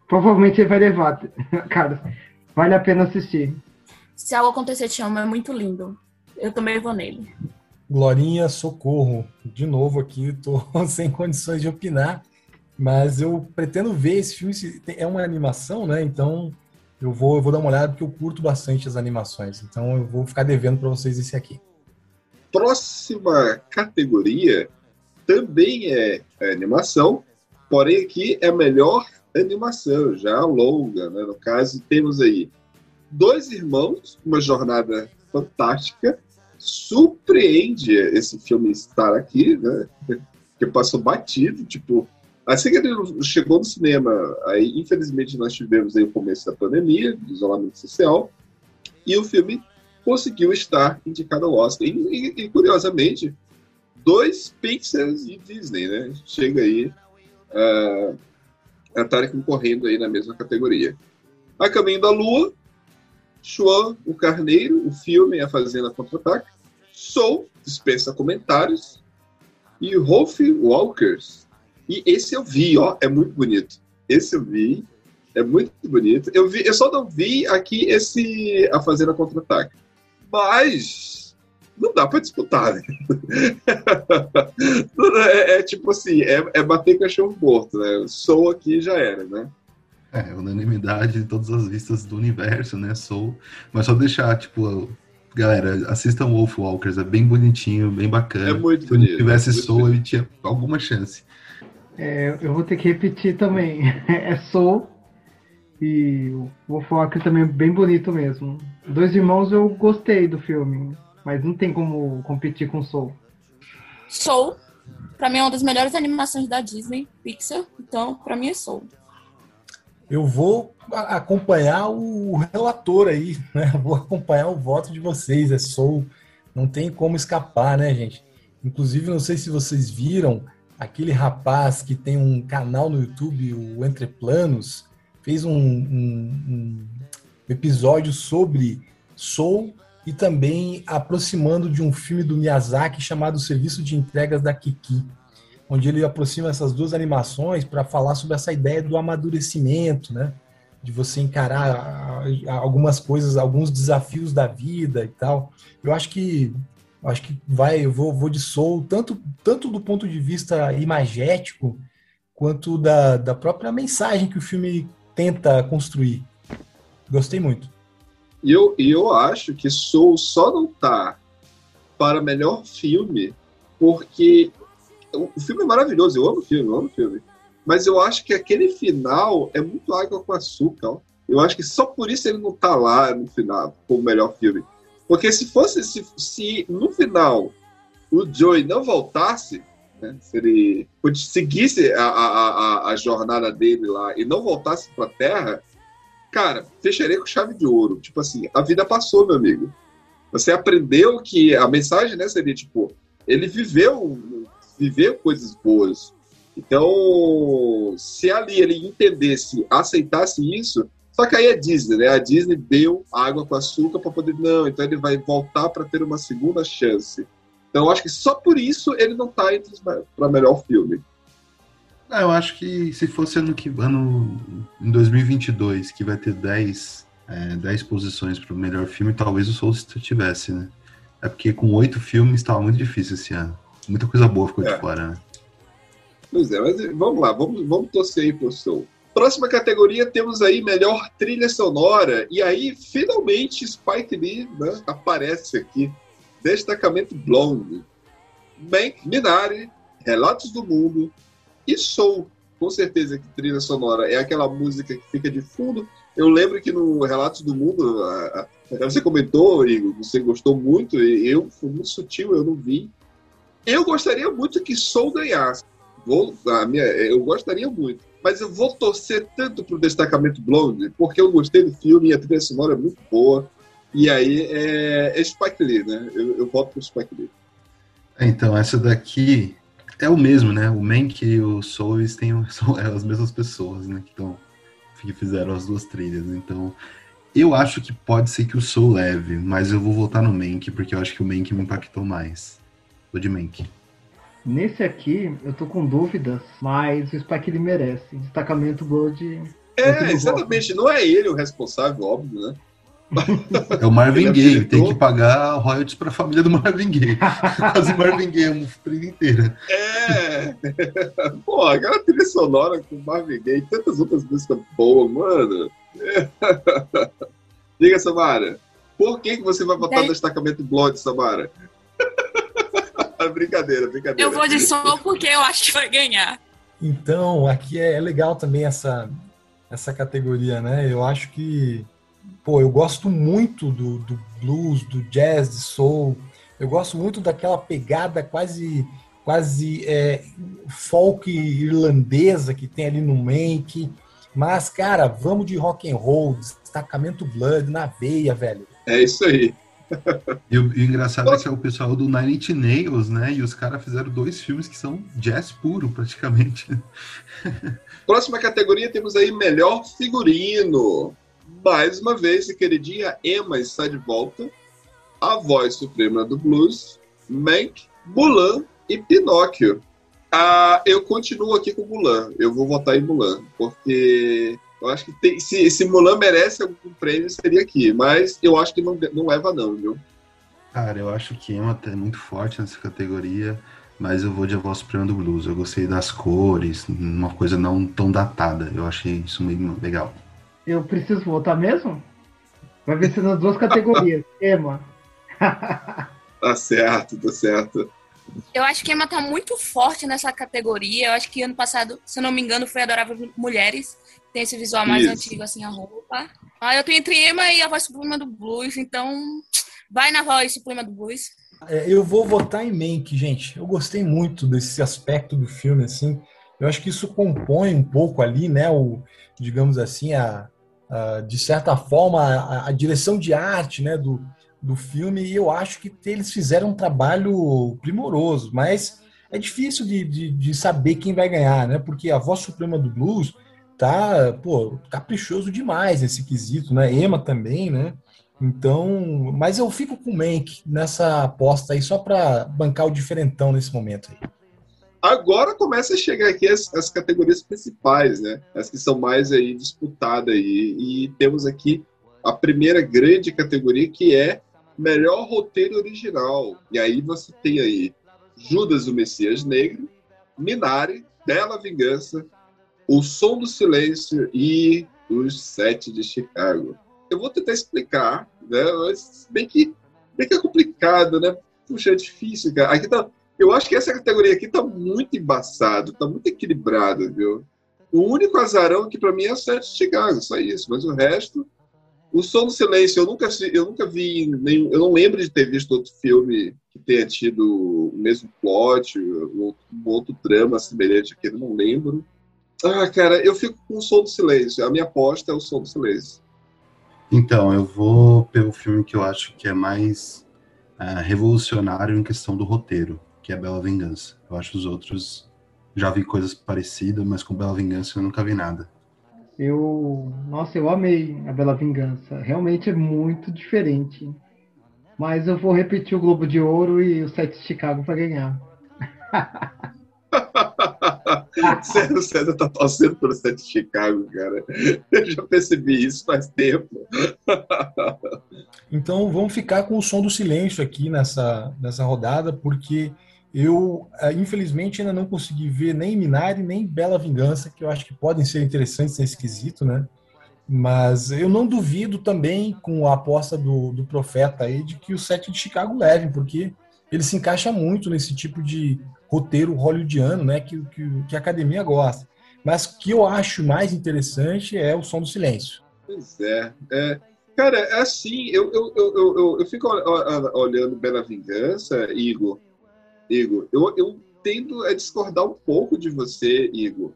Provavelmente ele vai levar, [LAUGHS] cara. Vale a pena assistir. Se algo acontecer, te amo, é muito lindo. Eu também vou nele. Glorinha, socorro. De novo aqui, tô [LAUGHS] sem condições de opinar, mas eu pretendo ver esse filme. É uma animação, né? Então eu vou, eu vou dar uma olhada porque eu curto bastante as animações. Então eu vou ficar devendo para vocês esse aqui. Próxima categoria também é animação, porém aqui é a melhor animação, já longa. Né? No caso, temos aí dois irmãos, uma jornada fantástica. Surpreende esse filme estar aqui, né? Que passou batido, tipo. Assim que ele chegou no cinema, aí infelizmente nós tivemos aí o começo da pandemia, do isolamento social, e o filme conseguiu estar indicado ao Oscar. E, e- e, curiosamente, dois Pixars e Disney, né? Chega aí ah, a estarem concorrendo aí na mesma categoria. A Caminho da Lua, Chuan, o Carneiro, o filme A Fazenda Contra-Ataque, Soul, dispensa comentários, e Rolf Walkers. E esse eu vi, ó, é muito bonito. Esse eu vi, é muito bonito. Eu, vi, eu só não vi aqui esse A Fazenda Contra-Ataque. Mas não dá pra disputar, né? [LAUGHS] é, é tipo assim, é, é bater cachorro morto, né? Sou aqui já era, né? É, unanimidade de todas as vistas do universo, né? Soul. Mas só deixar, tipo, galera, assistam Wolf Walkers, é bem bonitinho, bem bacana. É muito Se não bonito, tivesse muito Soul, ele tinha alguma chance. É, eu vou ter que repetir também. [LAUGHS] É Soul e o Wolf Walker também é bem bonito mesmo. Dois Irmãos eu gostei do filme, mas não tem como competir com Soul. Soul, pra mim, é uma das melhores animações da Disney, Pixar. Então, pra mim é Soul. Eu vou acompanhar o relator aí, né? [LAUGHS] Vou acompanhar o voto de vocês. É Soul, não tem como escapar, né, gente? Inclusive, não sei se vocês viram aquele rapaz que tem um canal no YouTube, o Entre Planos, fez um, um- um episódio sobre Soul e também aproximando de um filme do Miyazaki chamado Serviço de Entregas da Kiki, onde ele aproxima essas duas animações para falar sobre essa ideia do amadurecimento, né? De você encarar algumas coisas, alguns desafios da vida e tal. Eu acho que acho que vai, eu vou, vou de Soul, tanto, tanto do ponto de vista imagético, quanto da, da própria mensagem que o filme tenta construir. Gostei muito. E eu, eu acho que Soul só não tá para melhor filme porque o, filme é maravilhoso, eu amo o filme, eu amo o filme. Mas eu acho que aquele final é muito água com açúcar. ó. Eu acho que só por isso ele não tá lá no final como melhor filme. Porque se fosse, se, se no final o Joey não voltasse, né, se ele seguisse a, a, a, a jornada dele lá e não voltasse para a Terra, cara, fecharia com chave de ouro. Tipo assim, a vida passou, meu amigo. Você aprendeu que a mensagem, né, seria tipo, ele viveu, viveu coisas boas. Então, se ali ele entendesse, aceitasse isso, só que aí é Disney, né? A Disney deu água com açúcar para poder. Não, então ele vai voltar para ter uma segunda chance. Então, eu acho que só por isso ele não tá entre para melhor filme. Ah, eu acho que se fosse ano que ano em 2022, que vai ter 10, é, 10 posições para o melhor filme, talvez o Soul tivesse, né? É porque com oito filmes estava muito difícil esse ano. Muita coisa boa ficou é. de fora, né? Pois é, mas vamos lá, vamos, vamos torcer aí pro Soul. Próxima categoria temos aí melhor trilha sonora. E aí, finalmente, Spike Lee né, aparece aqui. Destacamento Blonde. Mank, Minari, Relatos do Mundo e Soul. Com certeza que trilha sonora é aquela música que fica de fundo. Eu lembro que no Relatos do Mundo, você comentou, Igor, você gostou muito, e eu fui muito sutil, eu não vi. Eu gostaria muito que Soul ganhasse. Vou, a minha, eu gostaria muito mas eu vou torcer tanto pro Destacamento Blonde, porque eu gostei do filme e a trilha sonora é muito boa. E aí é, é Spike Lee, né? Eu, eu voto pro Spike Lee. É, então, essa daqui é o mesmo, né? O Mank e o Souls têm, [LAUGHS] são as mesmas pessoas, né? Que, tão, que fizeram as duas trilhas. Então, eu acho que pode ser que o Soul leve, mas eu vou votar no Mank, porque eu acho que o Mank me impactou mais. Vou de Mank. Nesse aqui, eu tô com dúvidas, mas o Spike ele merece. Destacamento Blood. É, exatamente. Não é ele o responsável, óbvio, né? [LAUGHS] É o Marvin Gaye, tem que pagar royalties pra família do Marvin Gaye. [LAUGHS] Quase o Marvin Gaye, uma trilha inteira. É! [LAUGHS] Pô, aquela trilha sonora com o Marvin Gaye, tantas outras músicas boas, mano. É. Diga, Samara, por que, que você vai botar no destacamento Blood, Samara? [LAUGHS] brincadeira, brincadeira. Eu vou de som porque eu acho que vai ganhar. Então, aqui é, é legal também essa, essa categoria, né? Eu acho que, pô, eu gosto muito do, do blues, do jazz, de soul. Eu gosto muito daquela pegada quase quase é, folk irlandesa que tem ali no Mank. Mas, cara, vamos de rock and roll, destacamento Blood na veia, velho. É isso aí. E o, e o engraçado é que é o pessoal do Nine Inch Nails, né? E os caras fizeram dois filmes que são jazz puro, praticamente. [LAUGHS] Próxima categoria temos aí melhor figurino. Mais uma vez, queridinha Emma está de volta. A voz suprema do blues, Mank, Mulan e Pinóquio. Ah, eu continuo aqui com Mulan. Eu vou votar em Mulan, porque eu acho que tem, se, se Mulan merece algum prêmio, seria aqui. Mas eu acho que não, não leva, não, viu? Cara, eu acho que Emma é muito forte nessa categoria, mas eu vou de A Voz Suprema do Blues. Eu gostei das cores, uma coisa não tão datada. Eu achei isso meio legal. Eu preciso votar mesmo? Vai ver se nas duas categorias. [LAUGHS] Emma. tá certo, tá certo. Eu acho que Emma tá muito forte nessa categoria. Eu acho que ano passado, se eu não me engano, foi Adorável Mulheres. Tem esse visual mais Isso. antigo, assim, a roupa. Ah, eu tô entre Emma e a voz suprema do blues, então vai na voz suprema do blues. É, eu vou votar em Mank, gente. Eu gostei muito desse aspecto do filme, assim. Eu acho que isso compõe um pouco ali, né, o, digamos assim, a, a de certa forma, a, a, direção de arte, né, do, do filme. E eu acho que eles fizeram um trabalho primoroso, mas é difícil de, de, de saber quem vai ganhar, né, porque a voz suprema do blues tá, pô, caprichoso demais esse quesito, né? Ema também, né? Então, mas eu fico com o Mank nessa aposta aí só para bancar o diferentão nesse momento aí. Agora começa a chegar aqui as, as, categorias principais, né? As que são mais aí disputadas aí. E temos aqui a primeira grande categoria que é melhor roteiro original. E aí você tem aí Judas o Messias Negro, Minari, Bela Vingança, o Som do Silêncio e Os Sete de Chicago. Eu vou tentar explicar, né? Mas bem que, bem que é complicado, né? Puxa, é difícil, cara. Aqui tá, eu acho que essa categoria aqui tá muito embaçado, tá muito equilibrado, viu? O único azarão que para mim é o Sete de Chicago, só isso. Mas o resto, o Som do Silêncio, eu nunca, eu nunca vi nenhum, eu não lembro de ter visto outro filme que tenha tido o mesmo plot, um outro drama semelhante eu não lembro. Ah, cara, eu fico com o Som do Silêncio. A minha aposta é o Som do Silêncio. Então, eu vou pelo filme que eu acho que é mais uh, revolucionário em questão do roteiro. que é Bela Vingança. Eu acho os outros já vi coisas parecidas, mas com Bela Vingança eu nunca vi nada. Eu, nossa, eu amei a Bela Vingança. Realmente é muito diferente. Mas eu vou repetir o Globo de Ouro e o Sete de Chicago para ganhar. [LAUGHS] [LAUGHS] César, César tá torcendo pelo Sete de Chicago, cara. Eu já percebi isso faz tempo. Então vamos ficar com o som do silêncio aqui nessa, nessa rodada, porque eu, eh, infelizmente, ainda não consegui ver nem Minari, nem Bela Vingança, que eu acho que podem ser interessantes nesse quesito, né? Mas eu não duvido também com a aposta do, do profeta aí de que o Sete de Chicago leve, porque ele se encaixa muito nesse tipo de roteiro hollywoodiano, né, que, que, que a academia gosta. Mas o que eu acho mais interessante é o som do silêncio. Pois é. é cara, é assim, eu, eu, eu, eu, eu fico olhando Bela Vingança, Igor. Igor, eu, eu tendo a discordar um pouco de você, Igor.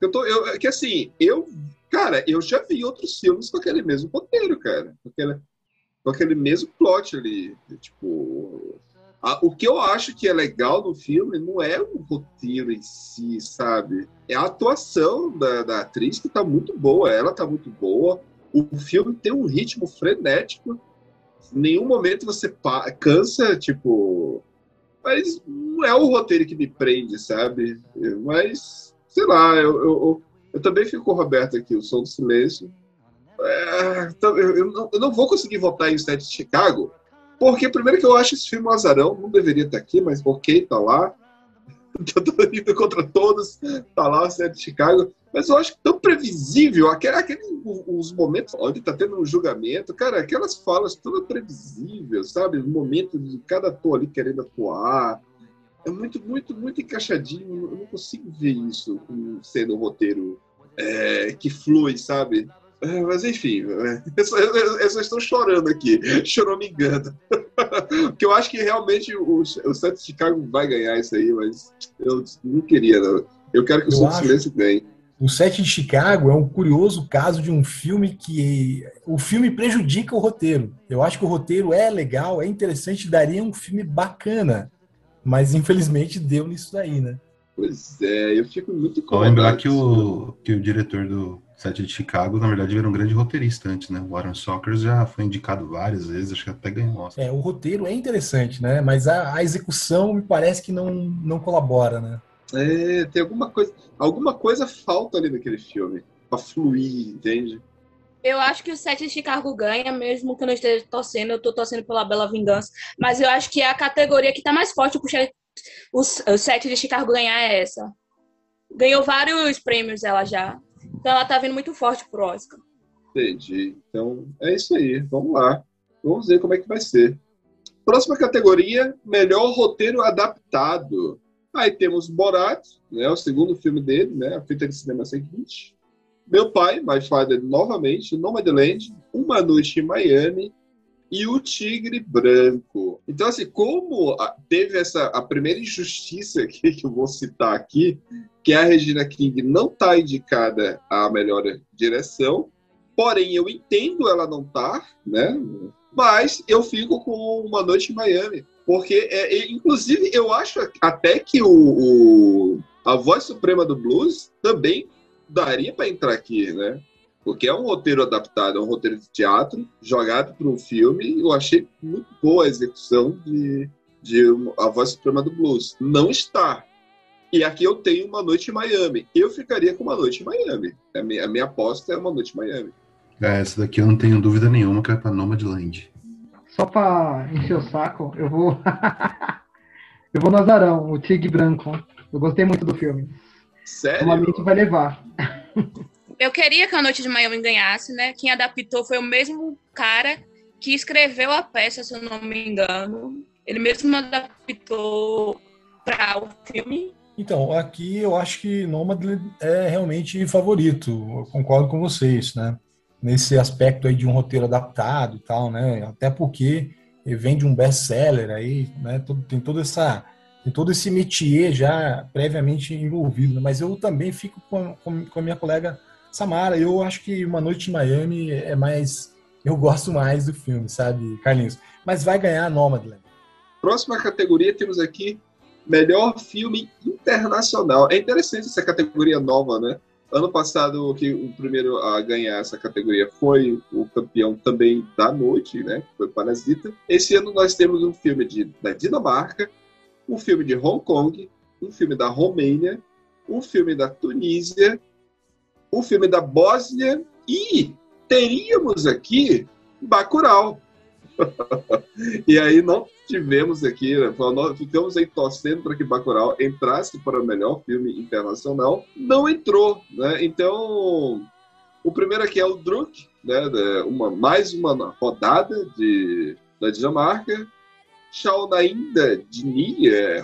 Eu tô, eu, é que assim, eu, cara, eu já vi outros filmes com aquele mesmo roteiro, cara. Com aquele, com aquele mesmo plot ali. Tipo, o que eu acho que é legal no filme não é o roteiro em si, sabe? É a atuação da, da atriz que tá muito boa, ela tá muito boa. O filme tem um ritmo frenético. Em nenhum momento você cansa, tipo. Mas não é o roteiro que me prende, sabe? Mas, sei lá, eu, eu, eu, eu também fico com o Roberto aqui, o som do silêncio. É, então, eu, eu, não, eu não vou conseguir votar em o set de Chicago, porque, primeiro, que eu acho esse filme um azarão, não deveria estar aqui, mas ok, tá lá. [LAUGHS] Tô indo contra todos, tá lá o de Chicago. Mas eu acho tão previsível, aquele, aquele, os momentos onde tá tendo um julgamento, cara, aquelas falas tudo previsível, sabe? O momento de cada ator ali querendo atuar. É muito, muito, muito encaixadinho. Eu não consigo ver isso sendo um roteiro é, que flui, sabe? É, mas enfim, é, eu só, eu só estou chorando aqui, [LAUGHS] engano. [LAUGHS] Porque eu acho que realmente o, o Santos Chicago vai ganhar isso aí, mas eu não queria, não. Eu quero que o Santos Silêncio ganhe. O Sete de Chicago é um curioso caso de um filme que o filme prejudica o roteiro. Eu acho que o roteiro é legal, é interessante, daria um filme bacana, mas infelizmente deu nisso daí, né? Pois é, eu fico muito Vou lembrar que o, que o diretor do Sete de Chicago, na verdade, era um grande roteirista antes, né? O Warren Sockers já foi indicado várias vezes, acho que até ganhou Oscar. É, o roteiro é interessante, né? Mas a, a execução me parece que não, não colabora, né? É, tem alguma coisa, alguma coisa falta ali naquele filme pra fluir, entende? Eu acho que o Sete de Chicago ganha, mesmo que eu não esteja torcendo, eu tô torcendo pela Bela Vingança, mas eu acho que é a categoria que tá mais forte puxar o, Sete de Chicago ganhar é essa. Ganhou vários prêmios ela já. Então ela tá vindo muito forte pro Oscar. Entendi. Então é isso aí. Vamos lá. Vamos ver como é que vai ser. Próxima categoria: melhor roteiro adaptado. Aí temos Borat, né, o segundo filme dele, né, a fita de cinema seguinte. Meu pai, My Father, novamente, Nomadland, Uma Noite em Miami e O Tigre Branco. Então, assim, como teve essa a primeira injustiça [LAUGHS] que, que eu vou citar aqui, que a Regina King não está indicada a melhor direção, porém eu entendo ela não tá, né? Mas eu fico com Uma Noite em Miami, porque é, inclusive eu acho até que o, o a voz suprema do blues também daria para entrar aqui, né? Porque é um roteiro adaptado, é um roteiro de teatro jogado para um filme. Eu achei muito boa a execução de, de A Voz Suprema do Blues. Não está, e aqui eu tenho Uma Noite em Miami. Eu ficaria com Uma Noite em Miami. A minha, a minha aposta é Uma Noite em Miami. É, essa daqui eu não tenho dúvida nenhuma que é pra Nomadland. Só pra encher o saco, eu vou. [LAUGHS] eu vou no Azarão, o Tigre Branco. Eu gostei muito do filme. Sério? Normalmente vai levar. [LAUGHS] eu queria que a Noite de Miami ganhasse, né? Quem adaptou foi o mesmo cara que escreveu a peça, se eu não me engano. Ele mesmo adaptou para o filme então, aqui eu acho que Nomadland é realmente favorito. Eu concordo com vocês, né? Nesse aspecto aí de um roteiro adaptado e tal, né? Até porque vem de um best-seller aí, né? Tem toda essa tem todo esse métier já previamente envolvido. Né? Mas eu também fico com, com, com a minha colega Samara. Eu acho que Uma Noite em Miami é mais... Eu gosto mais do filme, sabe, Carlinhos? Mas vai ganhar Nomadland. Próxima categoria temos aqui melhor filme internacional. É interessante essa categoria nova, né? Ano passado, que o primeiro a ganhar essa categoria foi o campeão também da noite, né? Foi Parasita. Esse ano nós temos um filme de, da Dinamarca, um filme de Hong Kong, um filme da Romênia, um filme da Tunísia, um filme da Bósnia e teríamos aqui Bacurau. [LAUGHS] e aí não tivemos aqui, né, ficamos aí torcendo para que Bacurau entrasse para o melhor filme internacional, não entrou, né? Então, o primeiro aqui é o Druk, né? Uma, mais uma rodada de, da Dinamarca, Shaonainda Dini,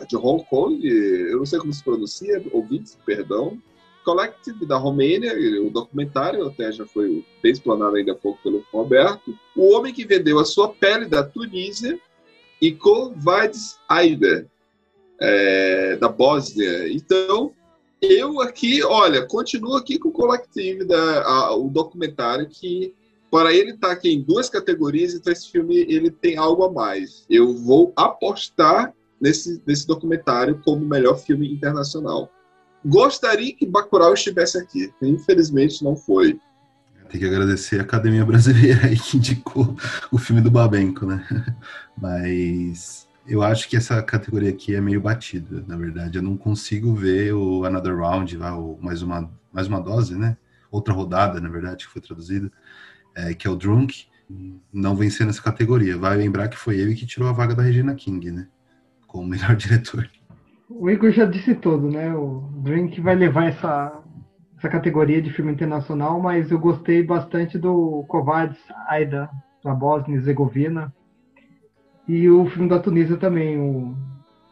de Hong Kong, eu não sei como se pronuncia, ouvintes, perdão, Collective da Romênia, o documentário até já foi bem explanado ainda há pouco pelo Roberto. O Homem que Vendeu a Sua Pele da Tunísia e Kovacs Aida é, da Bósnia. Então, eu aqui, olha, continuo aqui com o Collective, da, a, o documentário que para ele estar tá aqui em duas categorias, então esse filme ele tem algo a mais. Eu vou apostar nesse, nesse documentário como melhor filme internacional. Gostaria que Bacurau estivesse aqui. Infelizmente não foi. Tem que agradecer a Academia Brasileira aí que indicou o filme do Babenco, né? Mas eu acho que essa categoria aqui é meio batida, na verdade. Eu não consigo ver o Another Round, lá, o mais, uma, mais uma dose, né? Outra rodada, na verdade, que foi traduzida, é, que é o Drunk, não vencer nessa categoria. Vai lembrar que foi ele que tirou a vaga da Regina King, né? Como melhor [LAUGHS] diretor. O Igor já disse tudo, né? O Drink vai levar essa, essa categoria de filme internacional, mas eu gostei bastante do Kovacs Aida, da Bósnia e Herzegovina. E o filme da Tunísia também, o,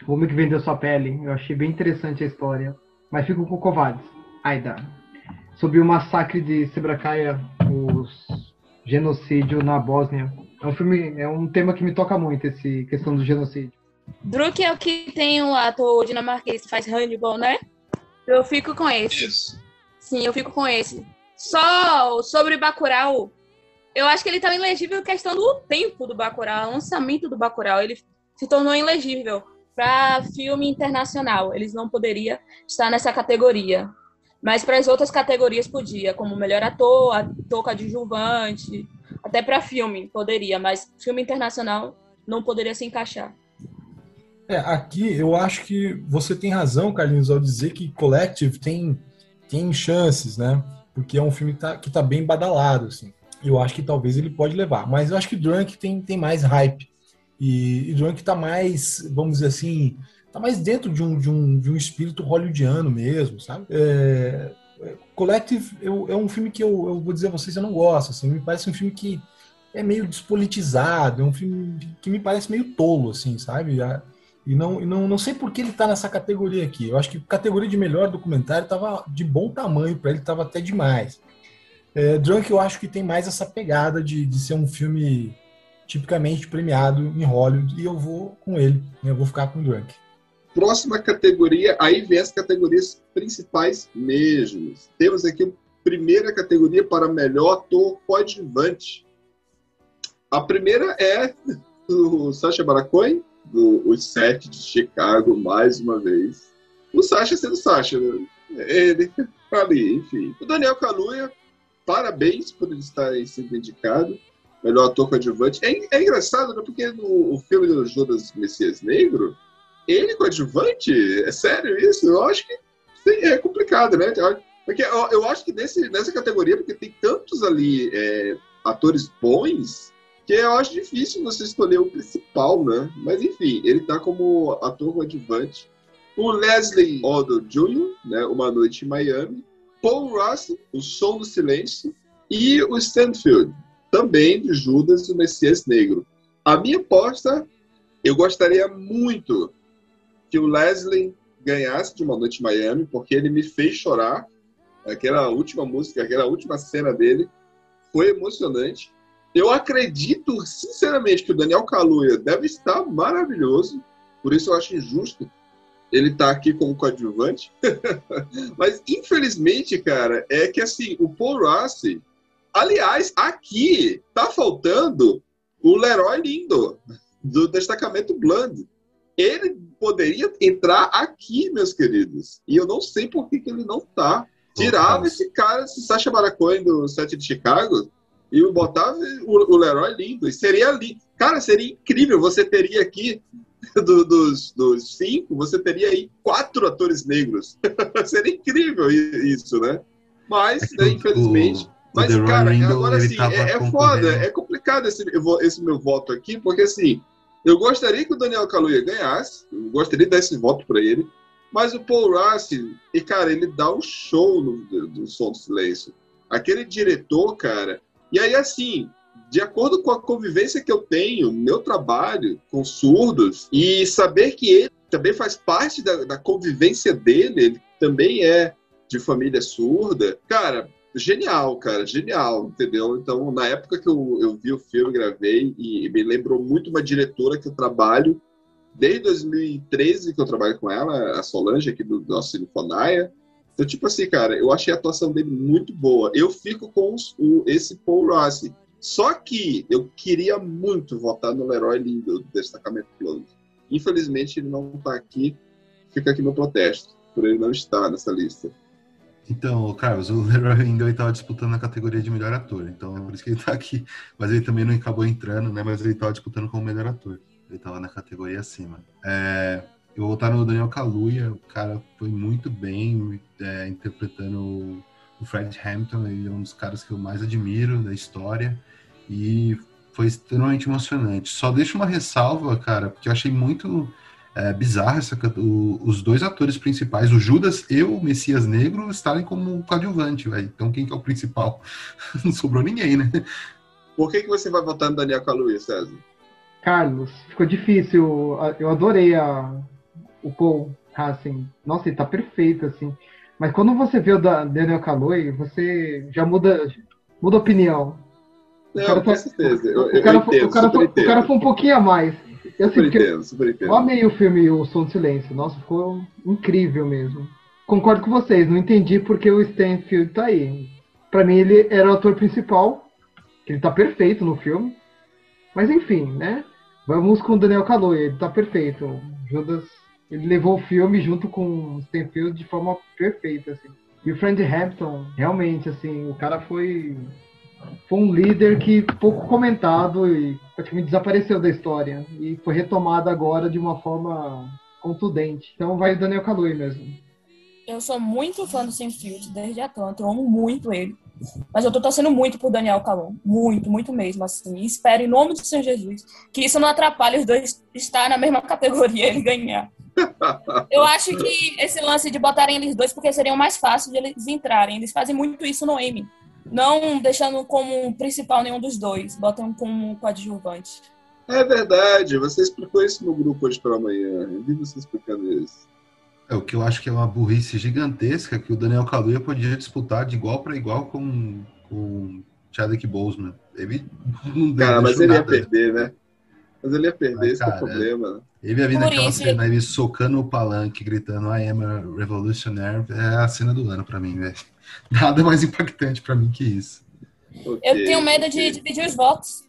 o Homem que Vendeu Sua Pele. Eu achei bem interessante a história. Mas fico com o Kovacs Aida. Sobre o massacre de Sebracaia, o genocídio na Bósnia. É um filme, é um tema que me toca muito, esse questão do genocídio. Druk é o que tem o ator dinamarquês que faz handball, né? Eu fico com esse. Isso. Sim, eu fico com esse. Só sobre Bacurau, eu acho que ele tá ilegível questão do tempo do Bacurau, lançamento do Bacurau. Ele se tornou ilegível para filme internacional. Eles não poderiam estar nessa categoria. Mas para as outras categorias podia, como melhor ator, ator coadjuvante, até para filme poderia, mas filme internacional não poderia se encaixar. É, aqui eu acho que você tem razão, Carlinhos, ao dizer que Collective tem, tem chances, né? Porque é um filme que tá, que tá bem badalado, assim. Eu acho que talvez ele pode levar. Mas eu acho que Drunk tem, tem mais hype. E, e Drunk tá mais, vamos dizer assim, tá mais dentro de um, de um, de um espírito hollywoodiano mesmo, sabe? É, Collective eu, é um filme que eu, eu vou dizer a vocês, eu não gosto, assim. Me parece um filme que é meio despolitizado, é um filme que me parece meio tolo, assim, sabe? E não, e não, não sei por que ele está nessa categoria aqui. Eu acho que categoria de melhor documentário estava de bom tamanho para ele, estava até demais. É, Drunk eu acho que tem mais essa pegada de, de ser um filme tipicamente premiado em Hollywood e eu vou com ele. Eu vou ficar com Drunk. Próxima categoria, aí vem as categorias principais mesmo. Temos aqui a primeira categoria para melhor ator coadjuvante. A primeira é [LAUGHS] o Sacha Baron do Os Sete de Chicago, mais uma vez. O Sasha sendo Sasha, né? Ele ali, enfim. O Daniel Kaluuya, parabéns por ele estar sendo indicado. Melhor ator coadjuvante. É, é engraçado, né? Porque no filme do Judas Messias Negro, ele coadjuvante? É sério isso? Eu acho que sim, é complicado, né? Porque eu, eu acho que nesse, nessa categoria, porque tem tantos ali é, atores bons, que eu acho difícil você escolher o principal, né? Mas enfim, ele tá como ator coadjuvante. O Leslie Odom Jr., né? Uma Noite em Miami. Paul Russell, O Som do Silêncio. E o Stanfield, também de Judas, o Messias Negro. A minha aposta, eu gostaria muito que o Leslie ganhasse de Uma Noite em Miami, porque ele me fez chorar. Aquela última música, aquela última cena dele foi emocionante. Eu acredito, sinceramente, que o Daniel Kaluuya deve estar maravilhoso. Por isso eu acho injusto ele estar tá aqui como coadjuvante. [LAUGHS] Mas, infelizmente, cara, é que assim, o Paul Rossi... Aliás, aqui tá faltando o Leroy Lindo, do destacamento Bland. ele poderia entrar aqui, meus queridos. E eu não sei por que, que ele não tá. Tirava esse cara, esse Sacha Baracoin do set de Chicago, e o, o Leroy lindo. E seria lindo. Cara, seria incrível. Você teria aqui, [LAUGHS] do, dos, dos cinco, você teria aí quatro atores negros. [LAUGHS] seria incrível isso, né? Mas, é né, infelizmente. O, mas, cara, agora assim, é, é foda, é complicado esse, esse meu voto aqui, porque assim, eu gostaria que o Daniel Kaluuya ganhasse, eu gostaria de dar esse voto para ele, mas o Paul Rassi, e cara, ele dá um show no, do Som do Silêncio. Aquele diretor, cara. E aí, assim, de acordo com a convivência que eu tenho, meu trabalho com surdos, e saber que ele também faz parte da, da convivência dele, ele também é de família surda, cara, genial, cara, genial, entendeu? Então, na época que eu, eu vi o filme, gravei, e me lembrou muito uma diretora que eu trabalho desde 2013 que eu trabalho com ela, a Solange, aqui do nosso Sinfonaia. Então, tipo assim, cara, eu achei a atuação dele muito boa. Eu fico com os, o, esse Paul Rossi. Só que eu queria muito votar no Leroy Lindo, do Destacamento Close. Infelizmente, ele não está aqui. Fica aqui meu protesto, por ele não estar nessa lista. Então, Carlos, o Leroy Lindo estava disputando a categoria de melhor ator, então é por isso que ele está aqui. Mas ele também não acabou entrando, né? Mas ele estava disputando como melhor ator. Ele estava na categoria acima. É, eu vou voltar no Daniel Kaluuya, o cara foi muito bem é, interpretando o Fred Hampton, ele é um dos caras que eu mais admiro da história e foi extremamente emocionante. Só deixo uma ressalva, cara, porque eu achei muito é, bizarro essa, o, os dois atores principais, o Judas e o Messias Negro, estarem como coadjuvante, velho. Então quem que é o principal? [LAUGHS] Não sobrou ninguém, né? Por que, que você vai votar no Daniel Kaluuya, César? Carlos, ficou difícil. Eu adorei a, o Paul Hassen. Nossa, ele tá perfeito, assim. Mas quando você vê o da Daniel Kaluuya, você já muda, muda opinião. Não, o com certeza. O, o, cara, eu entendo, o, cara foi, o cara foi um pouquinho a mais. Eu, assim, super entendo, super entendo. Eu amei o filme O Som do Silêncio. Nossa, ficou incrível mesmo. Concordo com vocês, não entendi porque o Stanfield tá aí. Pra mim, ele era o ator principal, ele tá perfeito no filme. Mas enfim, né? Vamos com o Daniel Kaluuya, ele tá perfeito. Judas, ele levou o filme junto com o Stanfield de forma perfeita, assim. E o Friend Hampton, realmente, assim, o cara foi foi um líder que pouco comentado e praticamente desapareceu da história e foi retomado agora de uma forma contundente. Então vai o Daniel Kaluuya mesmo. Eu sou muito fã do Senfield desde Atlanta, eu amo muito ele. Mas eu tô torcendo muito por Daniel Calon, muito, muito mesmo, assim. E espero, em nome do Senhor Jesus, que isso não atrapalhe os dois estar na mesma categoria e ganhar. Eu acho que esse lance de botarem eles dois, porque seriam mais fácil de eles entrarem. Eles fazem muito isso no Emmy não deixando como principal nenhum dos dois, botam como coadjuvante. É verdade, você explicou isso no grupo hoje pela manhã. Eu vi você explicando isso. É o que eu acho que é uma burrice gigantesca que o Daniel Kaluuya podia disputar de igual para igual com o Chadwick Boseman. Ele não Cara, mas ele nada. ia perder, né? Mas ele ia perder, esse é o problema. Ele ia vir naquela cena, ele socando o palanque, gritando I am a revolutionary, é a cena do ano para mim, velho. [LAUGHS] Nada mais impactante para mim que isso. Okay, eu tenho medo okay. de dividir os votos.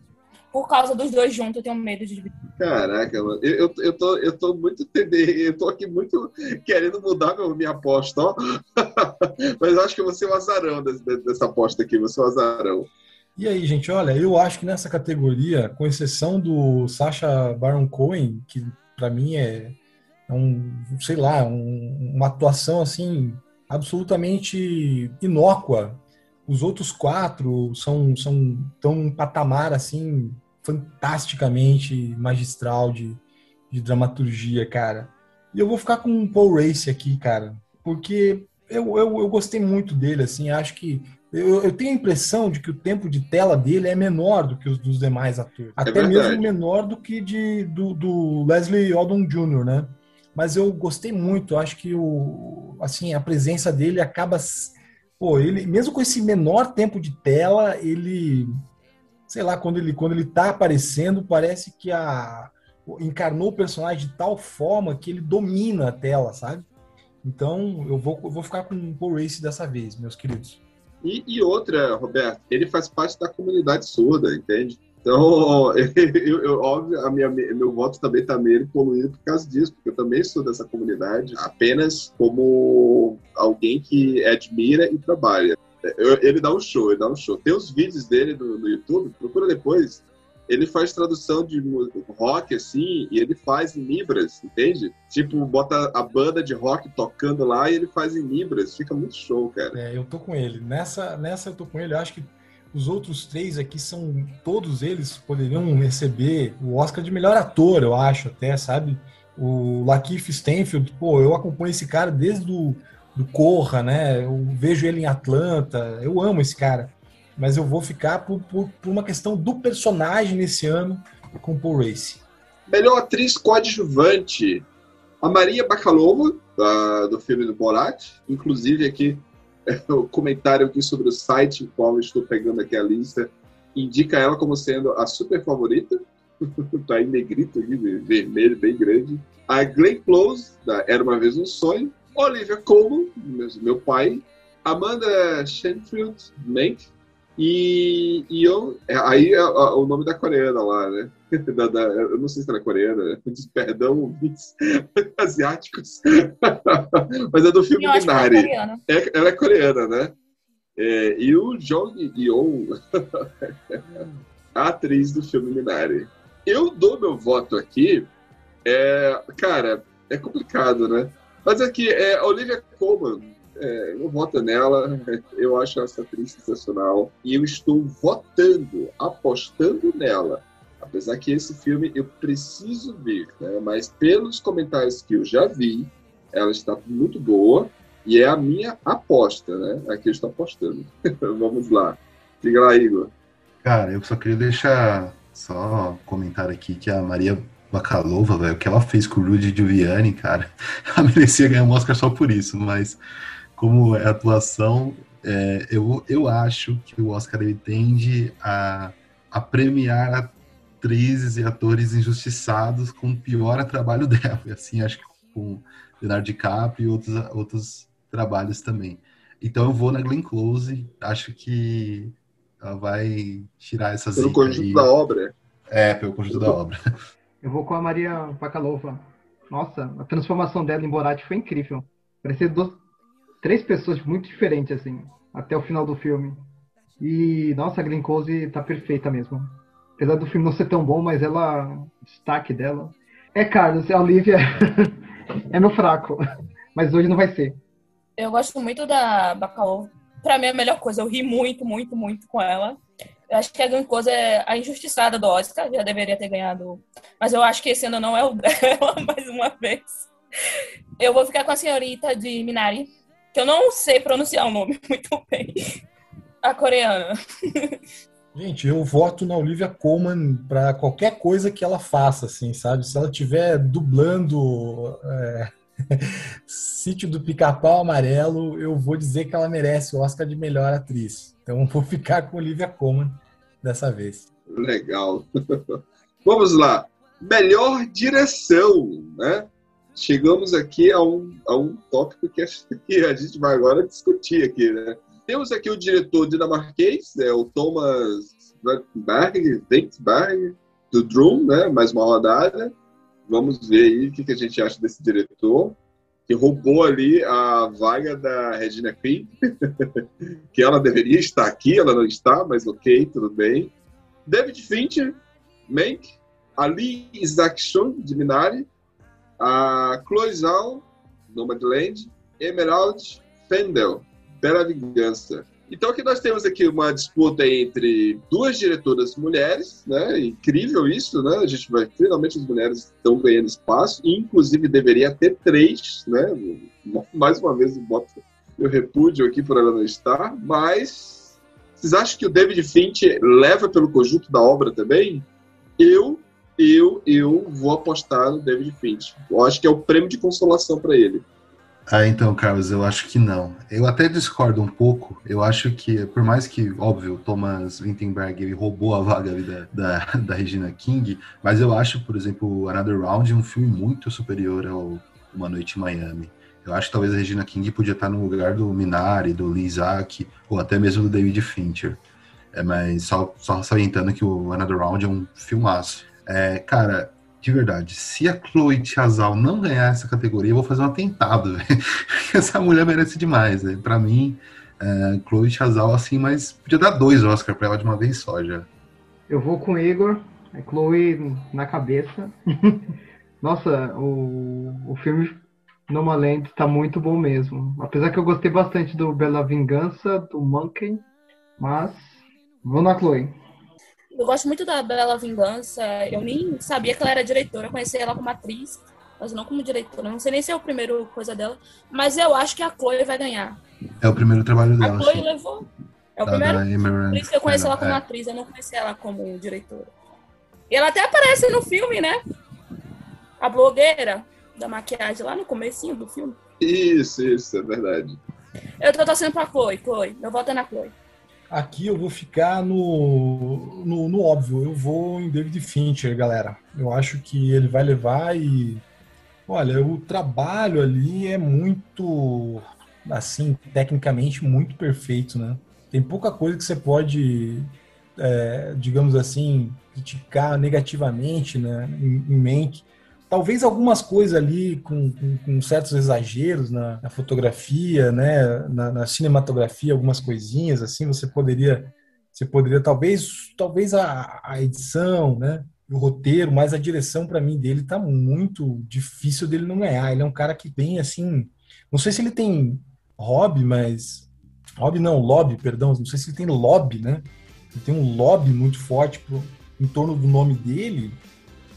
Por causa dos dois juntos, eu tenho medo de dividir. Caraca, mano. Eu, eu, eu, tô, eu tô muito TD, eu tô aqui muito querendo mudar meu, minha aposta, ó. [LAUGHS] Mas acho que eu vou ser o azarão desse, dessa aposta aqui, vou ser o azarão. E aí, gente, olha, eu acho que nessa categoria, com exceção do Sacha Baron Cohen, que para mim é, é, um, sei lá, um, uma atuação assim absolutamente inócua. Os outros quatro são são tão um patamar assim fantasticamente magistral de, de dramaturgia, cara. E eu vou ficar com o Paul Race aqui, cara, porque eu, eu, eu gostei muito dele, assim, acho que eu, eu, tenho a impressão de que o tempo de tela dele é menor do que os dos demais atores. É Até mesmo menor do que de, do, do Leslie Odom Jr., né? mas eu gostei muito. Acho que o, assim, a presença dele acaba. Pô, ele, mesmo com esse menor tempo de tela, ele. Sei lá, quando ele, quando ele tá aparecendo, parece que a, encarnou o personagem de tal forma que ele domina a tela, sabe? Então, eu vou, eu vou ficar com o Paul Race dessa vez, meus queridos. E, e, outra, Roberto, ele faz parte da comunidade surda, entende? Então, [LAUGHS] eu, eu, óbvio, a minha, meu voto também está meio poluído por causa disso, porque eu também sou dessa comunidade, apenas como alguém que admira e trabalha. Eu, ele dá um show, ele dá um show. Tem os vídeos dele no, no YouTube, procura depois. Ele faz tradução de rock, assim, e ele faz em Libras, entende? Tipo, bota a banda de rock tocando lá e ele faz em Libras. Fica muito show, cara. É, eu tô com ele. Nessa, nessa eu tô com ele. Eu acho que os outros três aqui são. Todos eles poderiam receber o Oscar de melhor ator, eu acho, até, sabe? O Lakeith Stanfield, pô, eu acompanho esse cara desde do, do Corra, né? Eu vejo ele em Atlanta, eu amo esse cara. Mas eu vou ficar por, por, por uma questão do personagem nesse ano com Paul Race. Melhor atriz coadjuvante. A Maria Bakalova, do filme do Borat. Inclusive aqui o comentário aqui sobre o site em qual eu estou pegando aqui a lista indica ela como sendo a super favorita. [LAUGHS] tá em negrito vermelho, bem grande. A Glenn Close, da Era Uma Vez Um Sonho. Olivia Colman, meu pai. Amanda Shenfield Mank, e, e eu. É, aí é, o nome da coreana lá, né? [LAUGHS] Da, da, eu não sei se ela é coreana, perdão, ouvintes [LAUGHS] asiáticos. [LAUGHS] Mas é do filme Minari. Ela, é, ela é coreana, né? É, e o Jong Yeon, a atriz do filme Minari. Eu dou meu voto aqui. É, cara, é complicado, né? Mas aqui, é Olivia Colman é, eu voto nela, eu acho essa atriz sensacional e eu estou votando, apostando nela. Apesar que esse filme eu preciso ver, né? mas pelos comentários que eu já vi, ela está muito boa e é a minha aposta, né? Aqui eu estou apostando. [LAUGHS] Vamos lá. Diga lá, Igor. Cara, eu só queria deixar só comentar aqui que a Maria Bakalova, velho, o que ela fez com o Rudy Giuliani, cara, [LAUGHS] ela merecia ganhar um Oscar só por isso, mas como é atuação, é, eu, eu acho que o Oscar ele tende a, a premiar atrizes e atores injustiçados com o pior trabalho [LAUGHS] dela. E assim, acho que com Leonardo DiCaprio e outros, outros trabalhos também. Então eu vou na Glenn Close, acho que ela vai tirar essas Pelo conjunto aí. da obra. É, pelo conjunto da obra. Eu vou com a Maria Bakalova. Nossa, a transformação dela em Borat foi incrível. Parecia duas, três pessoas muito diferentes, assim, até o final do filme. E, nossa, a Glenn Close tá perfeita mesmo. Apesar do filme não ser tão bom, mas ela, destaque dela. É, Carlos, a Olivia [LAUGHS] é meu fraco, [LAUGHS] mas hoje não vai ser. Eu gosto muito da Bacalhau. Pra mim é a melhor coisa, eu ri muito, muito, muito com ela. Eu acho que a Glenn Close é a injustiçada do Oscar, já deveria ter ganhado. Mas eu acho que esse ano não é o [LAUGHS] dela, mais uma vez. Eu vou ficar com a senhorita de Minari, que eu não sei pronunciar o nome [LAUGHS] muito bem. A coreana. Gente, eu voto na Olivia Colman para qualquer coisa que ela faça, assim, sabe? Se ela estiver dublando é, [LAUGHS] Sítio do Pica-Pau Amarelo, eu vou dizer que ela merece o Oscar de melhor atriz. Então vou ficar com Olivia Colman dessa vez. Legal. [LAUGHS] Vamos lá. Melhor direção, né? Chegamos aqui a um, a um tópico [LAUGHS] que a gente vai agora discutir aqui, né? Temos aqui o diretor dinamarquês, é o Thomas Berg, Berg, do Drum, né? Mais uma rodada. Vamos ver aí o que, que a gente acha desse diretor, que roubou ali a vaga da Regina Quinn, [LAUGHS] que ela deveria estar aqui, ela não está, mas ok, tudo bem. David Fincher, Mank, Ali Isaacson, de Minari, a Cloizal, Nomadland, Emerald Fendel, Bela Vingança. Então aqui nós temos aqui uma disputa entre duas diretoras mulheres, né? Incrível isso, né? A gente vai finalmente as mulheres estão ganhando espaço, inclusive deveria ter três, né? Mais uma vez eu boto eu repúdio aqui por ela não estar, mas vocês acham que o David Finch leva pelo conjunto da obra também? Eu eu, eu vou apostar no David Finch. Eu acho que é o prêmio de consolação para ele. Ah, então, Carlos, eu acho que não. Eu até discordo um pouco. Eu acho que, por mais que, óbvio, Thomas Winterberg ele roubou a vaga da, da, [LAUGHS] da, Regina King, mas eu acho, por exemplo, Another Round um filme muito superior ao Uma Noite em Miami. Eu acho que talvez a Regina King podia estar no lugar do Minari, do Lee Isaac, ou até mesmo do David Fincher. É, mas só, só salientando que o Another Round é um filmaço. É, cara, de verdade, se a Chloe Chazal não ganhar essa categoria, eu vou fazer um atentado. [LAUGHS] essa mulher merece demais. Para mim, é, Chloe Chazal, assim, mas podia dar dois Oscar para ela de uma vez só já. Eu vou com o Igor, é Chloe na cabeça. [LAUGHS] Nossa, o, o filme Nomaland está muito bom mesmo. Apesar que eu gostei bastante do Bela Vingança, do Monkey, mas vou na Chloe. Eu gosto muito da Bela Vingança. Eu nem sabia que ela era diretora, eu conheci ela como atriz, mas não como diretora. Não sei nem se é o primeiro coisa dela, mas eu acho que a Chloe vai ganhar. É o primeiro trabalho dela. A Chloe sim. levou. É o da, primeiro? Da Por isso que eu conheço ela como é. atriz, eu não conheci ela como diretora. E ela até aparece no filme, né? A blogueira da maquiagem lá no comecinho do filme. Isso, isso, é verdade. Eu tô torcendo pra Chloe, Chloe. Eu voto na Chloe. Aqui eu vou ficar no, no, no, óbvio. Eu vou em David Fincher, galera. Eu acho que ele vai levar e. Olha, o trabalho ali é muito. Assim, tecnicamente, muito perfeito, né? Tem pouca coisa que você pode, é, digamos assim, criticar negativamente né, em, em. Talvez algumas coisas ali com, com, com certos exageros na, na fotografia, né, na, na, cinematografia, algumas coisinhas assim, você poderia, você poderia talvez, talvez a, a edição, né, o roteiro, mas a direção para mim dele tá muito difícil dele não ganhar. Ele é um cara que tem assim, não sei se ele tem hobby, mas hobby não, lobby, perdão, não sei se ele tem lobby, né? Ele tem um lobby muito forte pro, em torno do nome dele,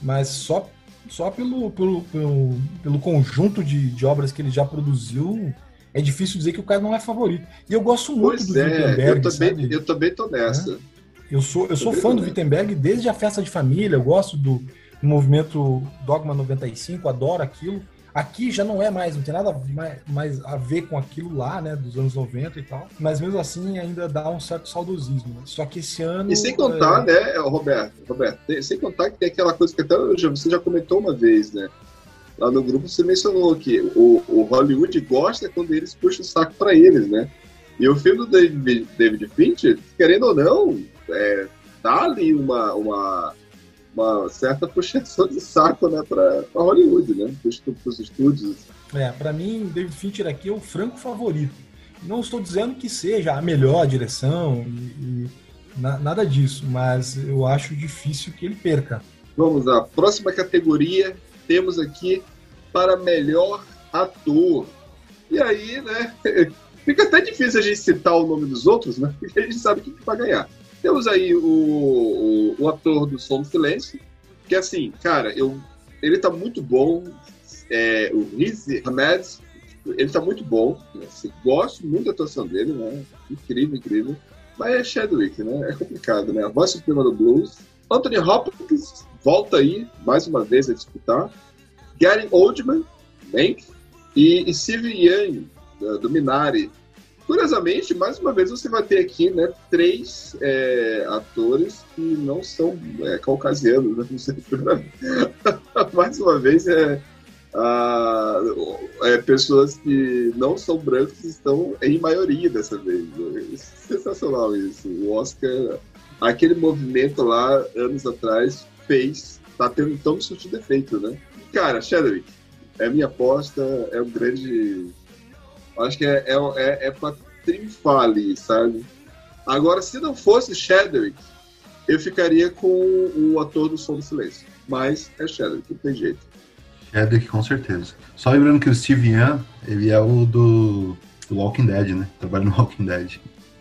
mas só só pelo, pelo, pelo, pelo conjunto de, de, obras que ele já produziu, é difícil dizer que o cara não é favorito. E eu gosto muito pois do é, Wittenberg. Eu também, sabe? eu também tô nessa. É. Eu sou, eu sou fã do Wittenberg desde a festa de família, eu gosto do, do movimento Dogma 95, adoro aquilo. Aqui já não é mais, não tem nada mais, mais, a ver com aquilo lá, né, dos anos 90 e tal. Mas mesmo assim ainda dá um certo saudosismo. Né? Só que esse ano. E sem contar, é... né, Roberto, Roberto, sem contar que tem aquela coisa que até você já comentou uma vez, né? Lá no grupo você mencionou que o, o Hollywood gosta quando eles puxam o saco para eles, né? E o filme do David, David Fincher, querendo ou não, é, dá ali uma, uma uma certa puxação de saco né, para Hollywood, né? Para os estúdios. É, para mim, David Fincher aqui é o franco favorito. Não estou dizendo que seja a melhor direção e, e na, nada disso, mas eu acho difícil que ele perca. Vamos à próxima categoria. Temos aqui para melhor ator. E aí, né? [LAUGHS] Fica até difícil a gente citar o nome dos outros, né? Porque a gente sabe quem vai ganhar. Temos aí o, o, o ator do Som do Silêncio, que assim, cara, eu, ele tá muito bom. É, o Riz Ahmed, ele tá muito bom. Assim, gosto muito da atuação dele, né? Incrível, incrível. Mas é Chadwick, né? É complicado, né? A voz suprema do blues. Anthony Hopkins volta aí, mais uma vez, a disputar. Gary Oldman, Mank. E, e Steve Young, do Minari, Curiosamente, mais uma vez você vai ter aqui né, três é, atores que não são é, caucasianos, né? [LAUGHS] mais uma vez é, a, é, pessoas que não são brancos estão em maioria dessa vez. Né? Sensacional isso. O Oscar, aquele movimento lá anos atrás fez, tá tendo tão surtido defeito, né? Cara, Chadwick, é minha aposta, é um grande Acho que é, é, é, é pra triunfar ali, sabe? Agora, se não fosse Chadwick, eu ficaria com o ator do Som do Silêncio. Mas é Chadwick, não tem jeito. Chadwick, com certeza. Só lembrando que o Steve Young, ele é o do, do Walking Dead, né? Trabalha no Walking Dead.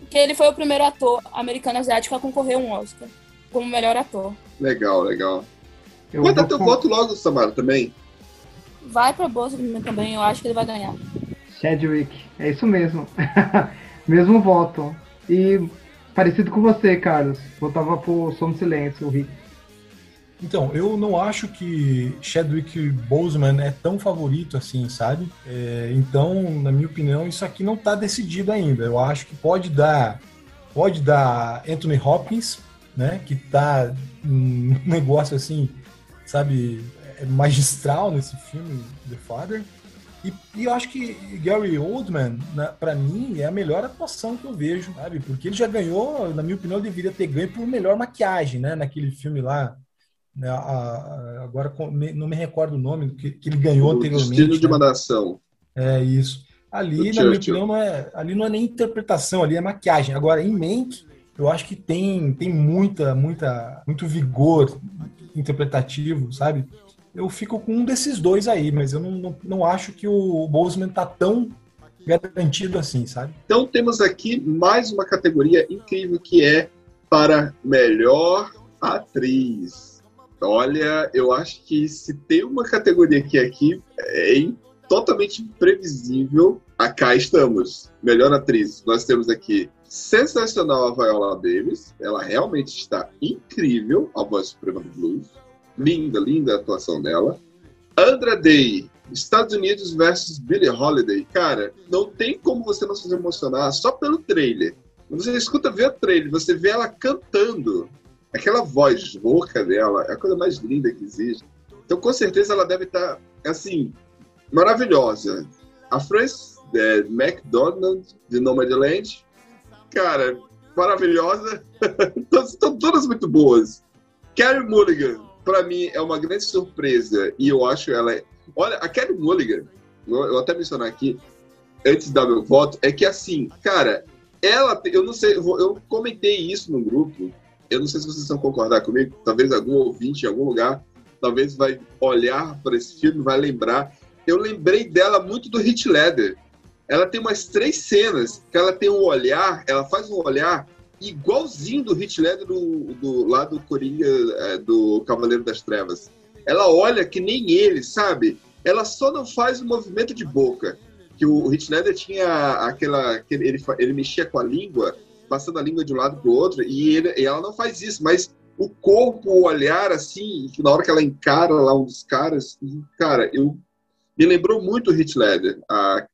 Que ele foi o primeiro ator americano asiático a concorrer a um Oscar como melhor ator. Legal, legal. Eu Vai dar teu com... voto logo, Samara, também. Vai pra bolsa também, eu acho que ele vai ganhar. Chadwick, é isso mesmo. [LAUGHS] mesmo voto. E parecido com você, Carlos. Votava por Som Silêncio, o Rick. Então, eu não acho que Chadwick Boseman é tão favorito assim, sabe? É, então, na minha opinião, isso aqui não está decidido ainda. Eu acho que pode dar, pode dar Anthony Hopkins, né? Que tá um [LAUGHS] negócio assim, sabe, é magistral nesse filme The Father. E, e, eu acho que Gary Oldman, para mim, é a melhor atuação que eu vejo, sabe? Porque ele já ganhou, na minha opinião, deveria ter ganho por melhor maquiagem, né? Naquele filme lá. Né? A, a, agora não me recordo o nome que, que ele ganhou o anteriormente. Destino de né? uma nação. É isso. Ali, na minha opinião, não é, ali não é nem interpretação, ali é maquiagem. Agora, em Mank, eu acho que tem, tem muita, muita, muito vigor interpretativo, sabe? Eu fico com um desses dois aí, mas eu não, não, não acho que o Boseman tá tão garantido assim, sabe? Então temos aqui mais uma categoria incrível que é para melhor atriz. Olha, eu acho que se tem uma categoria que aqui é totalmente imprevisível, cá estamos. Melhor atriz. Nós temos aqui sensacional a Viola Davis. Ela realmente está incrível, a voz suprema do blues. Linda, linda a atuação dela. Andra Day, Estados Unidos versus Billie Holiday. Cara, não tem como você não se emocionar só pelo trailer. Você escuta ver o trailer, você vê ela cantando. Aquela voz rouca dela é a coisa mais linda que existe. Então, com certeza, ela deve estar, assim, maravilhosa. A Frances é, McDonald, de Nomadland, cara, maravilhosa. [LAUGHS] Estão todas muito boas. Carrie Mulligan, para mim, é uma grande surpresa. E eu acho ela. Olha, a Carrie Mulligan, eu, até mencionar aqui, antes dar meu voto, é que assim, cara, ela. Eu não sei, eu, eu comentei isso no grupo. Eu não sei se vocês vão concordar comigo. Talvez algum ouvinte em algum lugar, talvez vai olhar para esse filme, vai lembrar. Eu lembrei dela muito do Hit Leather ela tem umas três cenas que ela tem um olhar, ela faz um olhar igualzinho do Hit Ledger do, do, lá do Coringa, é, do Cavaleiro das Trevas. Ela olha que nem ele, sabe? Ela só não faz o movimento de boca. Que o Hit Ledger tinha aquela. Aquele, ele, ele mexia com a língua, passando a língua de um lado para o outro, e, ele, e ela não faz isso, mas o corpo, o olhar, assim, na hora que ela encara lá um dos caras, cara, eu me lembrou muito o Hit Ledger, a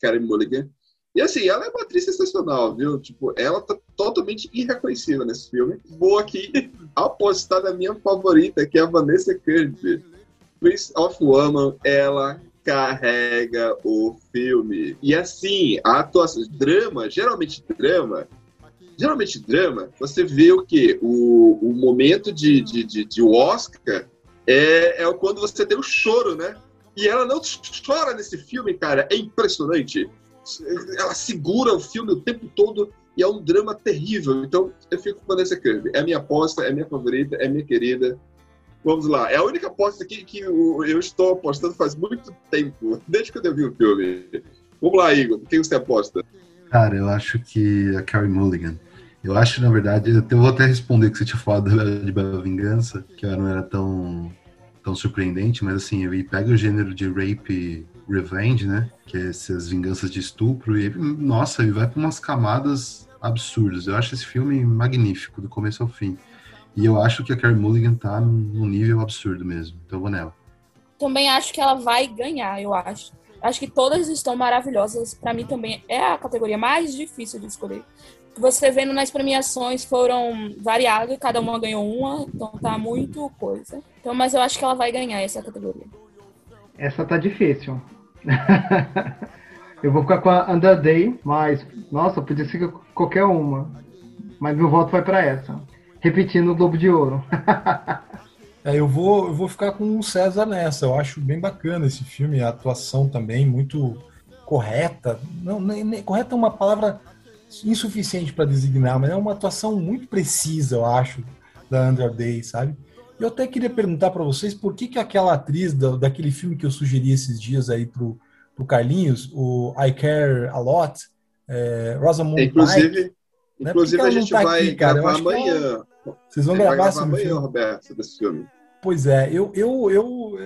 Karen Mulligan. E assim, ela é uma atriz sensacional, viu? Tipo, ela tá totalmente irreconhecível nesse filme. Vou aqui apostar na minha favorita, que é a Vanessa Kirby. Prince of Woman, ela carrega o filme. E assim, a atuação, drama, geralmente drama, geralmente drama, você vê o quê? O, o momento de, de, de, de Oscar é, é quando você tem o choro, né? E ela não chora nesse filme, cara. É impressionante. Ela segura o filme o tempo todo e é um drama terrível. Então, eu fico com Vanessa Kirby. É minha aposta, é minha favorita, é minha querida. Vamos lá. É a única aposta aqui que eu estou apostando faz muito tempo, desde que eu vi o filme. Vamos lá, Igor. Quem você aposta? Cara, eu acho que a Carrie Mulligan. Eu acho, na verdade, eu vou até responder que você tinha falado de Bela Vingança, que ela não era tão tão surpreendente, mas assim, ele pega o gênero de rape revenge, né? Que é essas vinganças de estupro, e nossa, ele vai para umas camadas absurdas. Eu acho esse filme magnífico, do começo ao fim. E eu acho que a Carey Mulligan tá num nível absurdo mesmo. Então eu vou nela. Também acho que ela vai ganhar, eu acho. Acho que todas estão maravilhosas. Para mim também é a categoria mais difícil de escolher você vendo nas premiações foram variadas, cada uma ganhou uma, então tá muito coisa. Então, mas eu acho que ela vai ganhar essa categoria. Essa tá difícil. [LAUGHS] eu vou ficar com a Under Day, mas nossa, podia ser qualquer uma. Mas meu voto vai para essa. Repetindo o Globo de Ouro. [LAUGHS] é, eu vou, eu vou ficar com o César nessa. Eu acho bem bacana esse filme, a atuação também muito correta. Não, nem, nem, correta é uma palavra insuficiente para designar, mas é uma atuação muito precisa, eu acho, da Andra Day, sabe? Eu até queria perguntar para vocês por que, que aquela atriz da, daquele filme que eu sugeri esses dias aí pro, pro Carlinhos, o I Care A Lot, é, Rosamund Inclusive, Pike, né? inclusive a gente tá vai aqui, gravar amanhã. Ela... Vocês vão gravar, gravar amanhã, filme? Roberto, desse filme. Pois é, eu, eu, eu,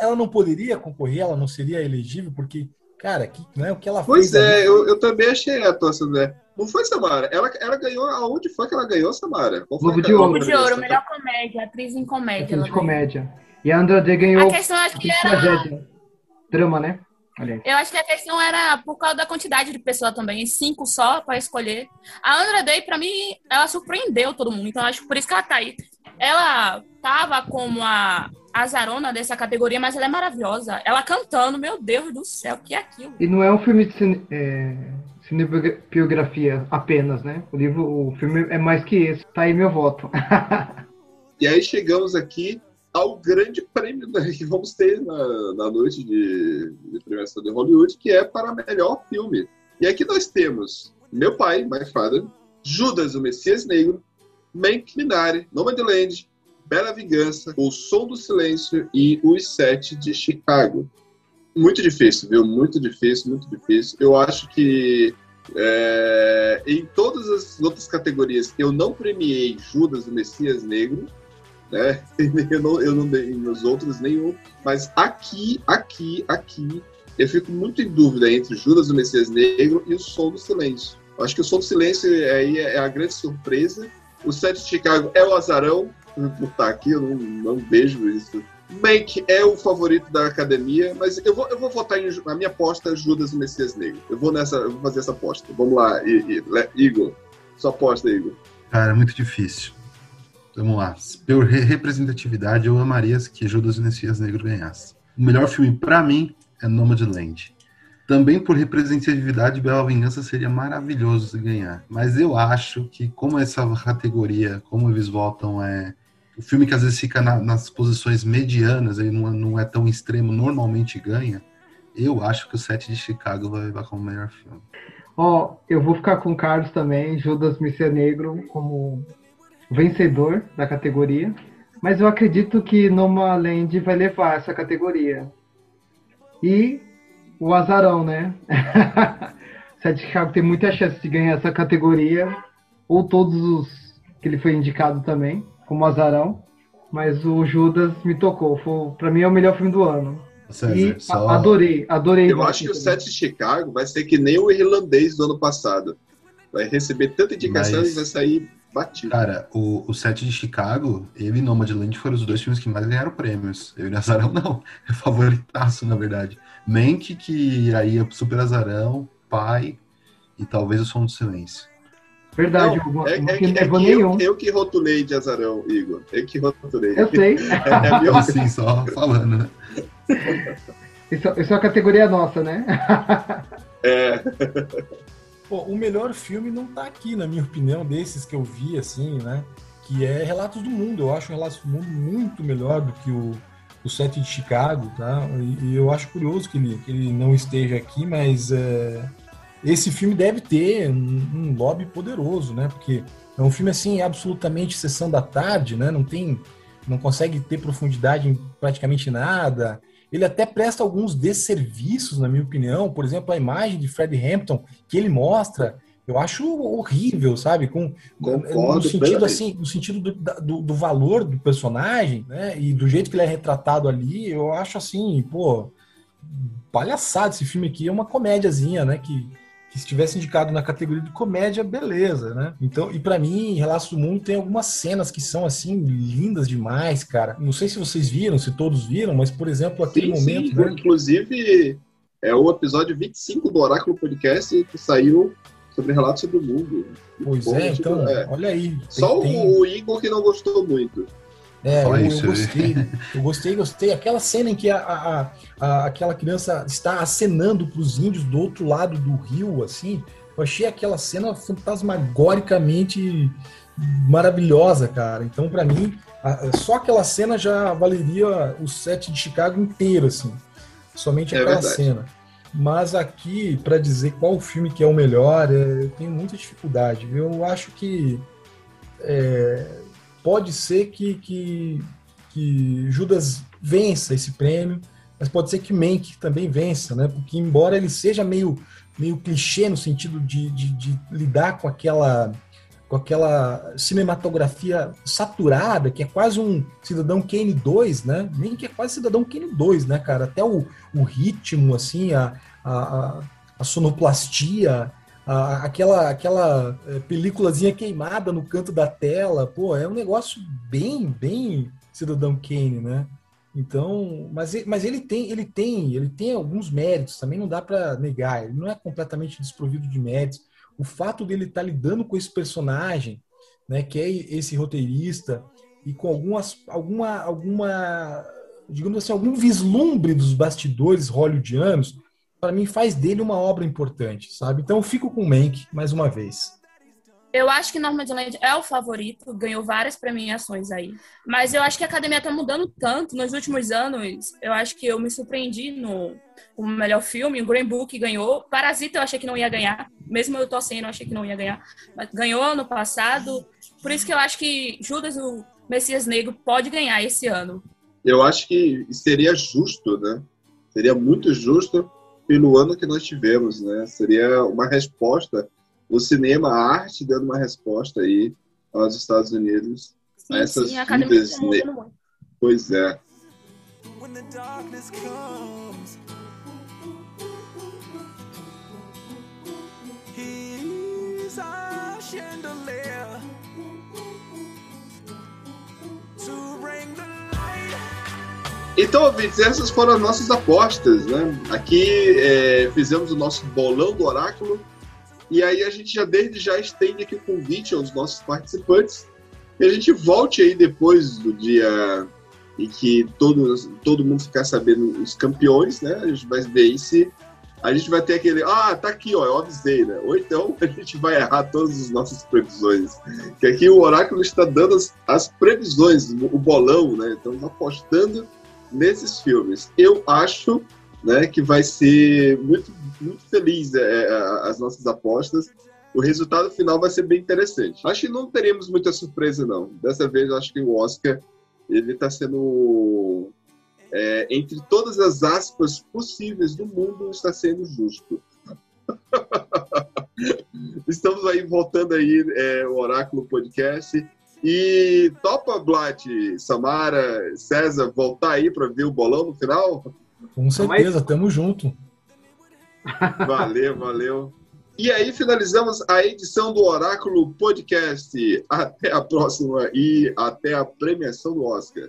ela não poderia concorrer, ela não seria elegível, porque, cara, que, né, o que ela pois fez. Pois é, eu, eu também achei a atuação dela. Não foi Samara. Ela, ela ganhou. Aonde foi que ela ganhou, Samara? Globo de Ouro. Globo de Ouro, melhor comédia, atriz em comédia. Atriz de comédia. E a Andrade ganhou. A questão acho que era. Tragédia. Drama, né? Eu acho que a questão era por causa da quantidade de pessoa também, cinco só para escolher. A Andra Day, para mim, ela surpreendeu todo mundo, então acho que por isso que ela tá aí. Ela tava como a, azarona dessa categoria, mas ela é maravilhosa. Ela cantando, meu Deus do céu, que é aquilo? E não é um filme de cine, é, cinebiografia apenas, né? O livro, o filme é mais que esse. Tá aí meu voto. [LAUGHS] e aí chegamos aqui ao grande prêmio que vamos ter na, na noite de, de premiação de Hollywood, que é para melhor filme. E aqui nós temos Meu Pai, My Father, Judas, o Messias Negro, Mank Minari, Nomadland, Bela Vingança, O Som do Silêncio e Os Sete de Chicago. Muito difícil, viu? Muito difícil, muito difícil. Eu acho que é, em todas as outras categorias eu não premiei Judas, o Messias Negro, né? [LAUGHS] Eu não, eu não dei nos outros nenhum, mas aqui, aqui, aqui, eu fico muito em dúvida entre Judas, o Messias Negro e o Som do Silêncio. Eu acho que o Som do Silêncio aí é, é a grande surpresa. O Sete de Chicago é o azarão, por estar aqui, eu não, não vejo isso. Mank é o favorito da academia, mas eu vou, eu vou votar em. A minha aposta é Judas e Messias Negro. Eu vou nessa, eu vou fazer essa aposta. Vamos lá, I, I, Igor. Sua aposta, Igor. Cara, é muito difícil. Vamos lá. Por representatividade, eu amaria que Judas e Messias Negro ganhasse. O melhor filme, para mim, é Nomadland. Também por representatividade, Bela Vingança seria maravilhoso se ganhar. Mas eu acho que, como essa categoria, como eles votam, é o filme que às vezes fica na, nas posições medianas, ele não, não, é tão extremo, normalmente ganha. Eu acho que o Sete de Chicago vai levar como melhor filme. Ó, oh, eu vou ficar com o Carlos também, Judas Messias Negro como vencedor da categoria. Mas eu acredito que Noma Land vai levar essa categoria. E o azarão, né? [LAUGHS] Sete Chicago tem muita chance de ganhar essa categoria, ou todos os que ele foi indicado também, como azarão. Mas o Judas me tocou. Foi, pra mim é o melhor filme do ano. César, e só... adorei, adorei. Eu acho que o Sete de Chicago vai ser que nem o irlandês do ano passado. Vai receber tanta indicação Mas... e vai sair batido. Cara, o, o Sete de Chicago, ele e Nomadland foram os dois filmes que mais ganharam prêmios. Eu e Azarão não. É favoritaço, na verdade. Mank, que aí é super azarão, pai e talvez o som do silêncio. Verdade, não, é, é, é, é eu, eu, que rotulei de azarão, Igor. Eu que rotulei. Eu sei. É, [LAUGHS] é meu... Sim, só falando, né? [LAUGHS] Isso, isso é a categoria nossa, né? é. [LAUGHS] Pô, o melhor filme não tá aqui, na minha opinião, desses que eu vi, assim, né? Que é Relatos do Mundo. Eu acho Relatos do Mundo muito melhor do que o o set de Chicago, tá? E, e, eu acho curioso que ele, que ele não esteja aqui, mas é, esse filme deve ter um, um, lobby poderoso, né? Porque é um filme assim absolutamente sessão da tarde, né? Não tem, não consegue ter profundidade em praticamente nada. Ele até presta alguns desserviços, na minha opinião. Por exemplo, a imagem de Fred Hampton que ele mostra eu acho horrível, sabe? Com, Concordo, no sentido assim, no sentido do, do, do, valor do personagem, né? E do jeito que ele é retratado ali, eu acho assim, pô, palhaçada esse filme aqui é uma comédiazinha, né? Que, que se tivesse indicado na categoria de comédia, beleza, né? Então, e para mim, Relatos do Mundo tem algumas cenas que são assim lindas demais, cara. Não sei se vocês viram, se todos viram, mas por exemplo, aquele sim, momento, sim. Né? inclusive é o episódio 25 do Oráculo Podcast que saiu sobre relatos sobre o mundo. Pois Bom, é, tipo, então, é. olha aí. Só tem... o Igor que não gostou muito. É, eu, eu, gostei, eu gostei, gostei. Aquela cena em que a, a, a aquela criança está acenando para os índios do outro lado do rio, assim, eu achei aquela cena fantasmagoricamente maravilhosa, cara. Então, para mim, só aquela cena já valeria o set de Chicago inteiro, assim. Somente é aquela verdade. cena. Mas aqui, para dizer qual filme que é o melhor, é, eu tenho muita dificuldade. Eu acho que é, pode ser que, que, que, Judas vença esse prêmio, mas pode ser que Mank também vença, né? Porque embora ele seja meio, meio clichê no sentido de, de, de lidar com aquela com aquela cinematografia saturada, que é quase um Cidadão Kane 2, né? Que é quase Cidadão Kane 2, né, cara? Até o, o ritmo, assim, a, a, a sonoplastia, aquela, aquela é, películazinha queimada no canto da tela, pô, é um negócio bem, bem Cidadão Kane, né? Então, mas, mas ele tem, ele tem, ele tem alguns méritos, também não dá para negar, ele não é completamente desprovido de méritos o fato dele estar tá lidando com esse personagem, né, que é esse roteirista, e com algumas, alguma, alguma digamos assim, algum vislumbre dos bastidores hollywoodianos, para mim faz dele uma obra importante, sabe? Então eu fico com o Mank mais uma vez. Eu acho que Nomadland é o favorito, ganhou várias premiações aí. Mas eu acho que a academia tá mudando tanto nos últimos anos. Eu acho que eu me surpreendi no o melhor filme. O Green Book ganhou. Parasita eu achei que não ia ganhar. Mesmo eu torcendo, eu achei que não ia ganhar. Mas ganhou ano passado. Por isso que eu acho que Judas, o Messias Negro, pode ganhar esse ano. Eu acho que seria justo, né? Seria muito justo pelo ano que nós tivemos, né? Seria uma resposta o cinema, a arte dando uma resposta aí aos Estados Unidos Sim, a essas sim, a academia vidas. tá mudando muito. Pois é. when the darkness comes. He's our chandelier to bring the light. Então, ouvintes, essas foram as nossas apostas, né? Aqui é, fizemos o nosso bolão do oráculo e aí a gente já desde já estende aqui o convite aos nossos participantes e a gente volte aí depois do dia em que todo, todo mundo ficar sabendo os campeões, né? A gente vai ver se a gente vai ter aquele, ah, tá aqui, ó, eu avisei, né? Ou então [LAUGHS] a gente vai errar todas as nossas previsões. Que aqui o oráculo está dando as, as previsões, o bolão, né? Estamos apostando nesses filmes. Eu acho né, que vai ser muito, muito feliz é, é, as nossas apostas. O resultado final vai ser bem interessante. Acho que não teremos muita surpresa, não. Dessa vez, acho que o Oscar ele está sendo, é, entre todas as aspas possíveis do mundo, está sendo justo. [LAUGHS] Estamos aí voltando aí é, o Oráculo Podcast. E topa, Blat, Samara, César, voltar aí para ver o bolão no final? Com certeza, tamo junto. [LAUGHS] Valeu, valeu. E aí finalizamos a edição do Oráculo Podcast. Até a próxima e até a premiação do Oscar.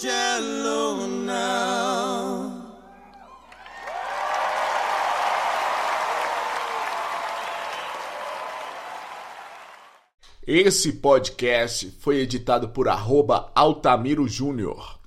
Shallow now. Esse podcast foi editado por arroba Altamiro Júnior.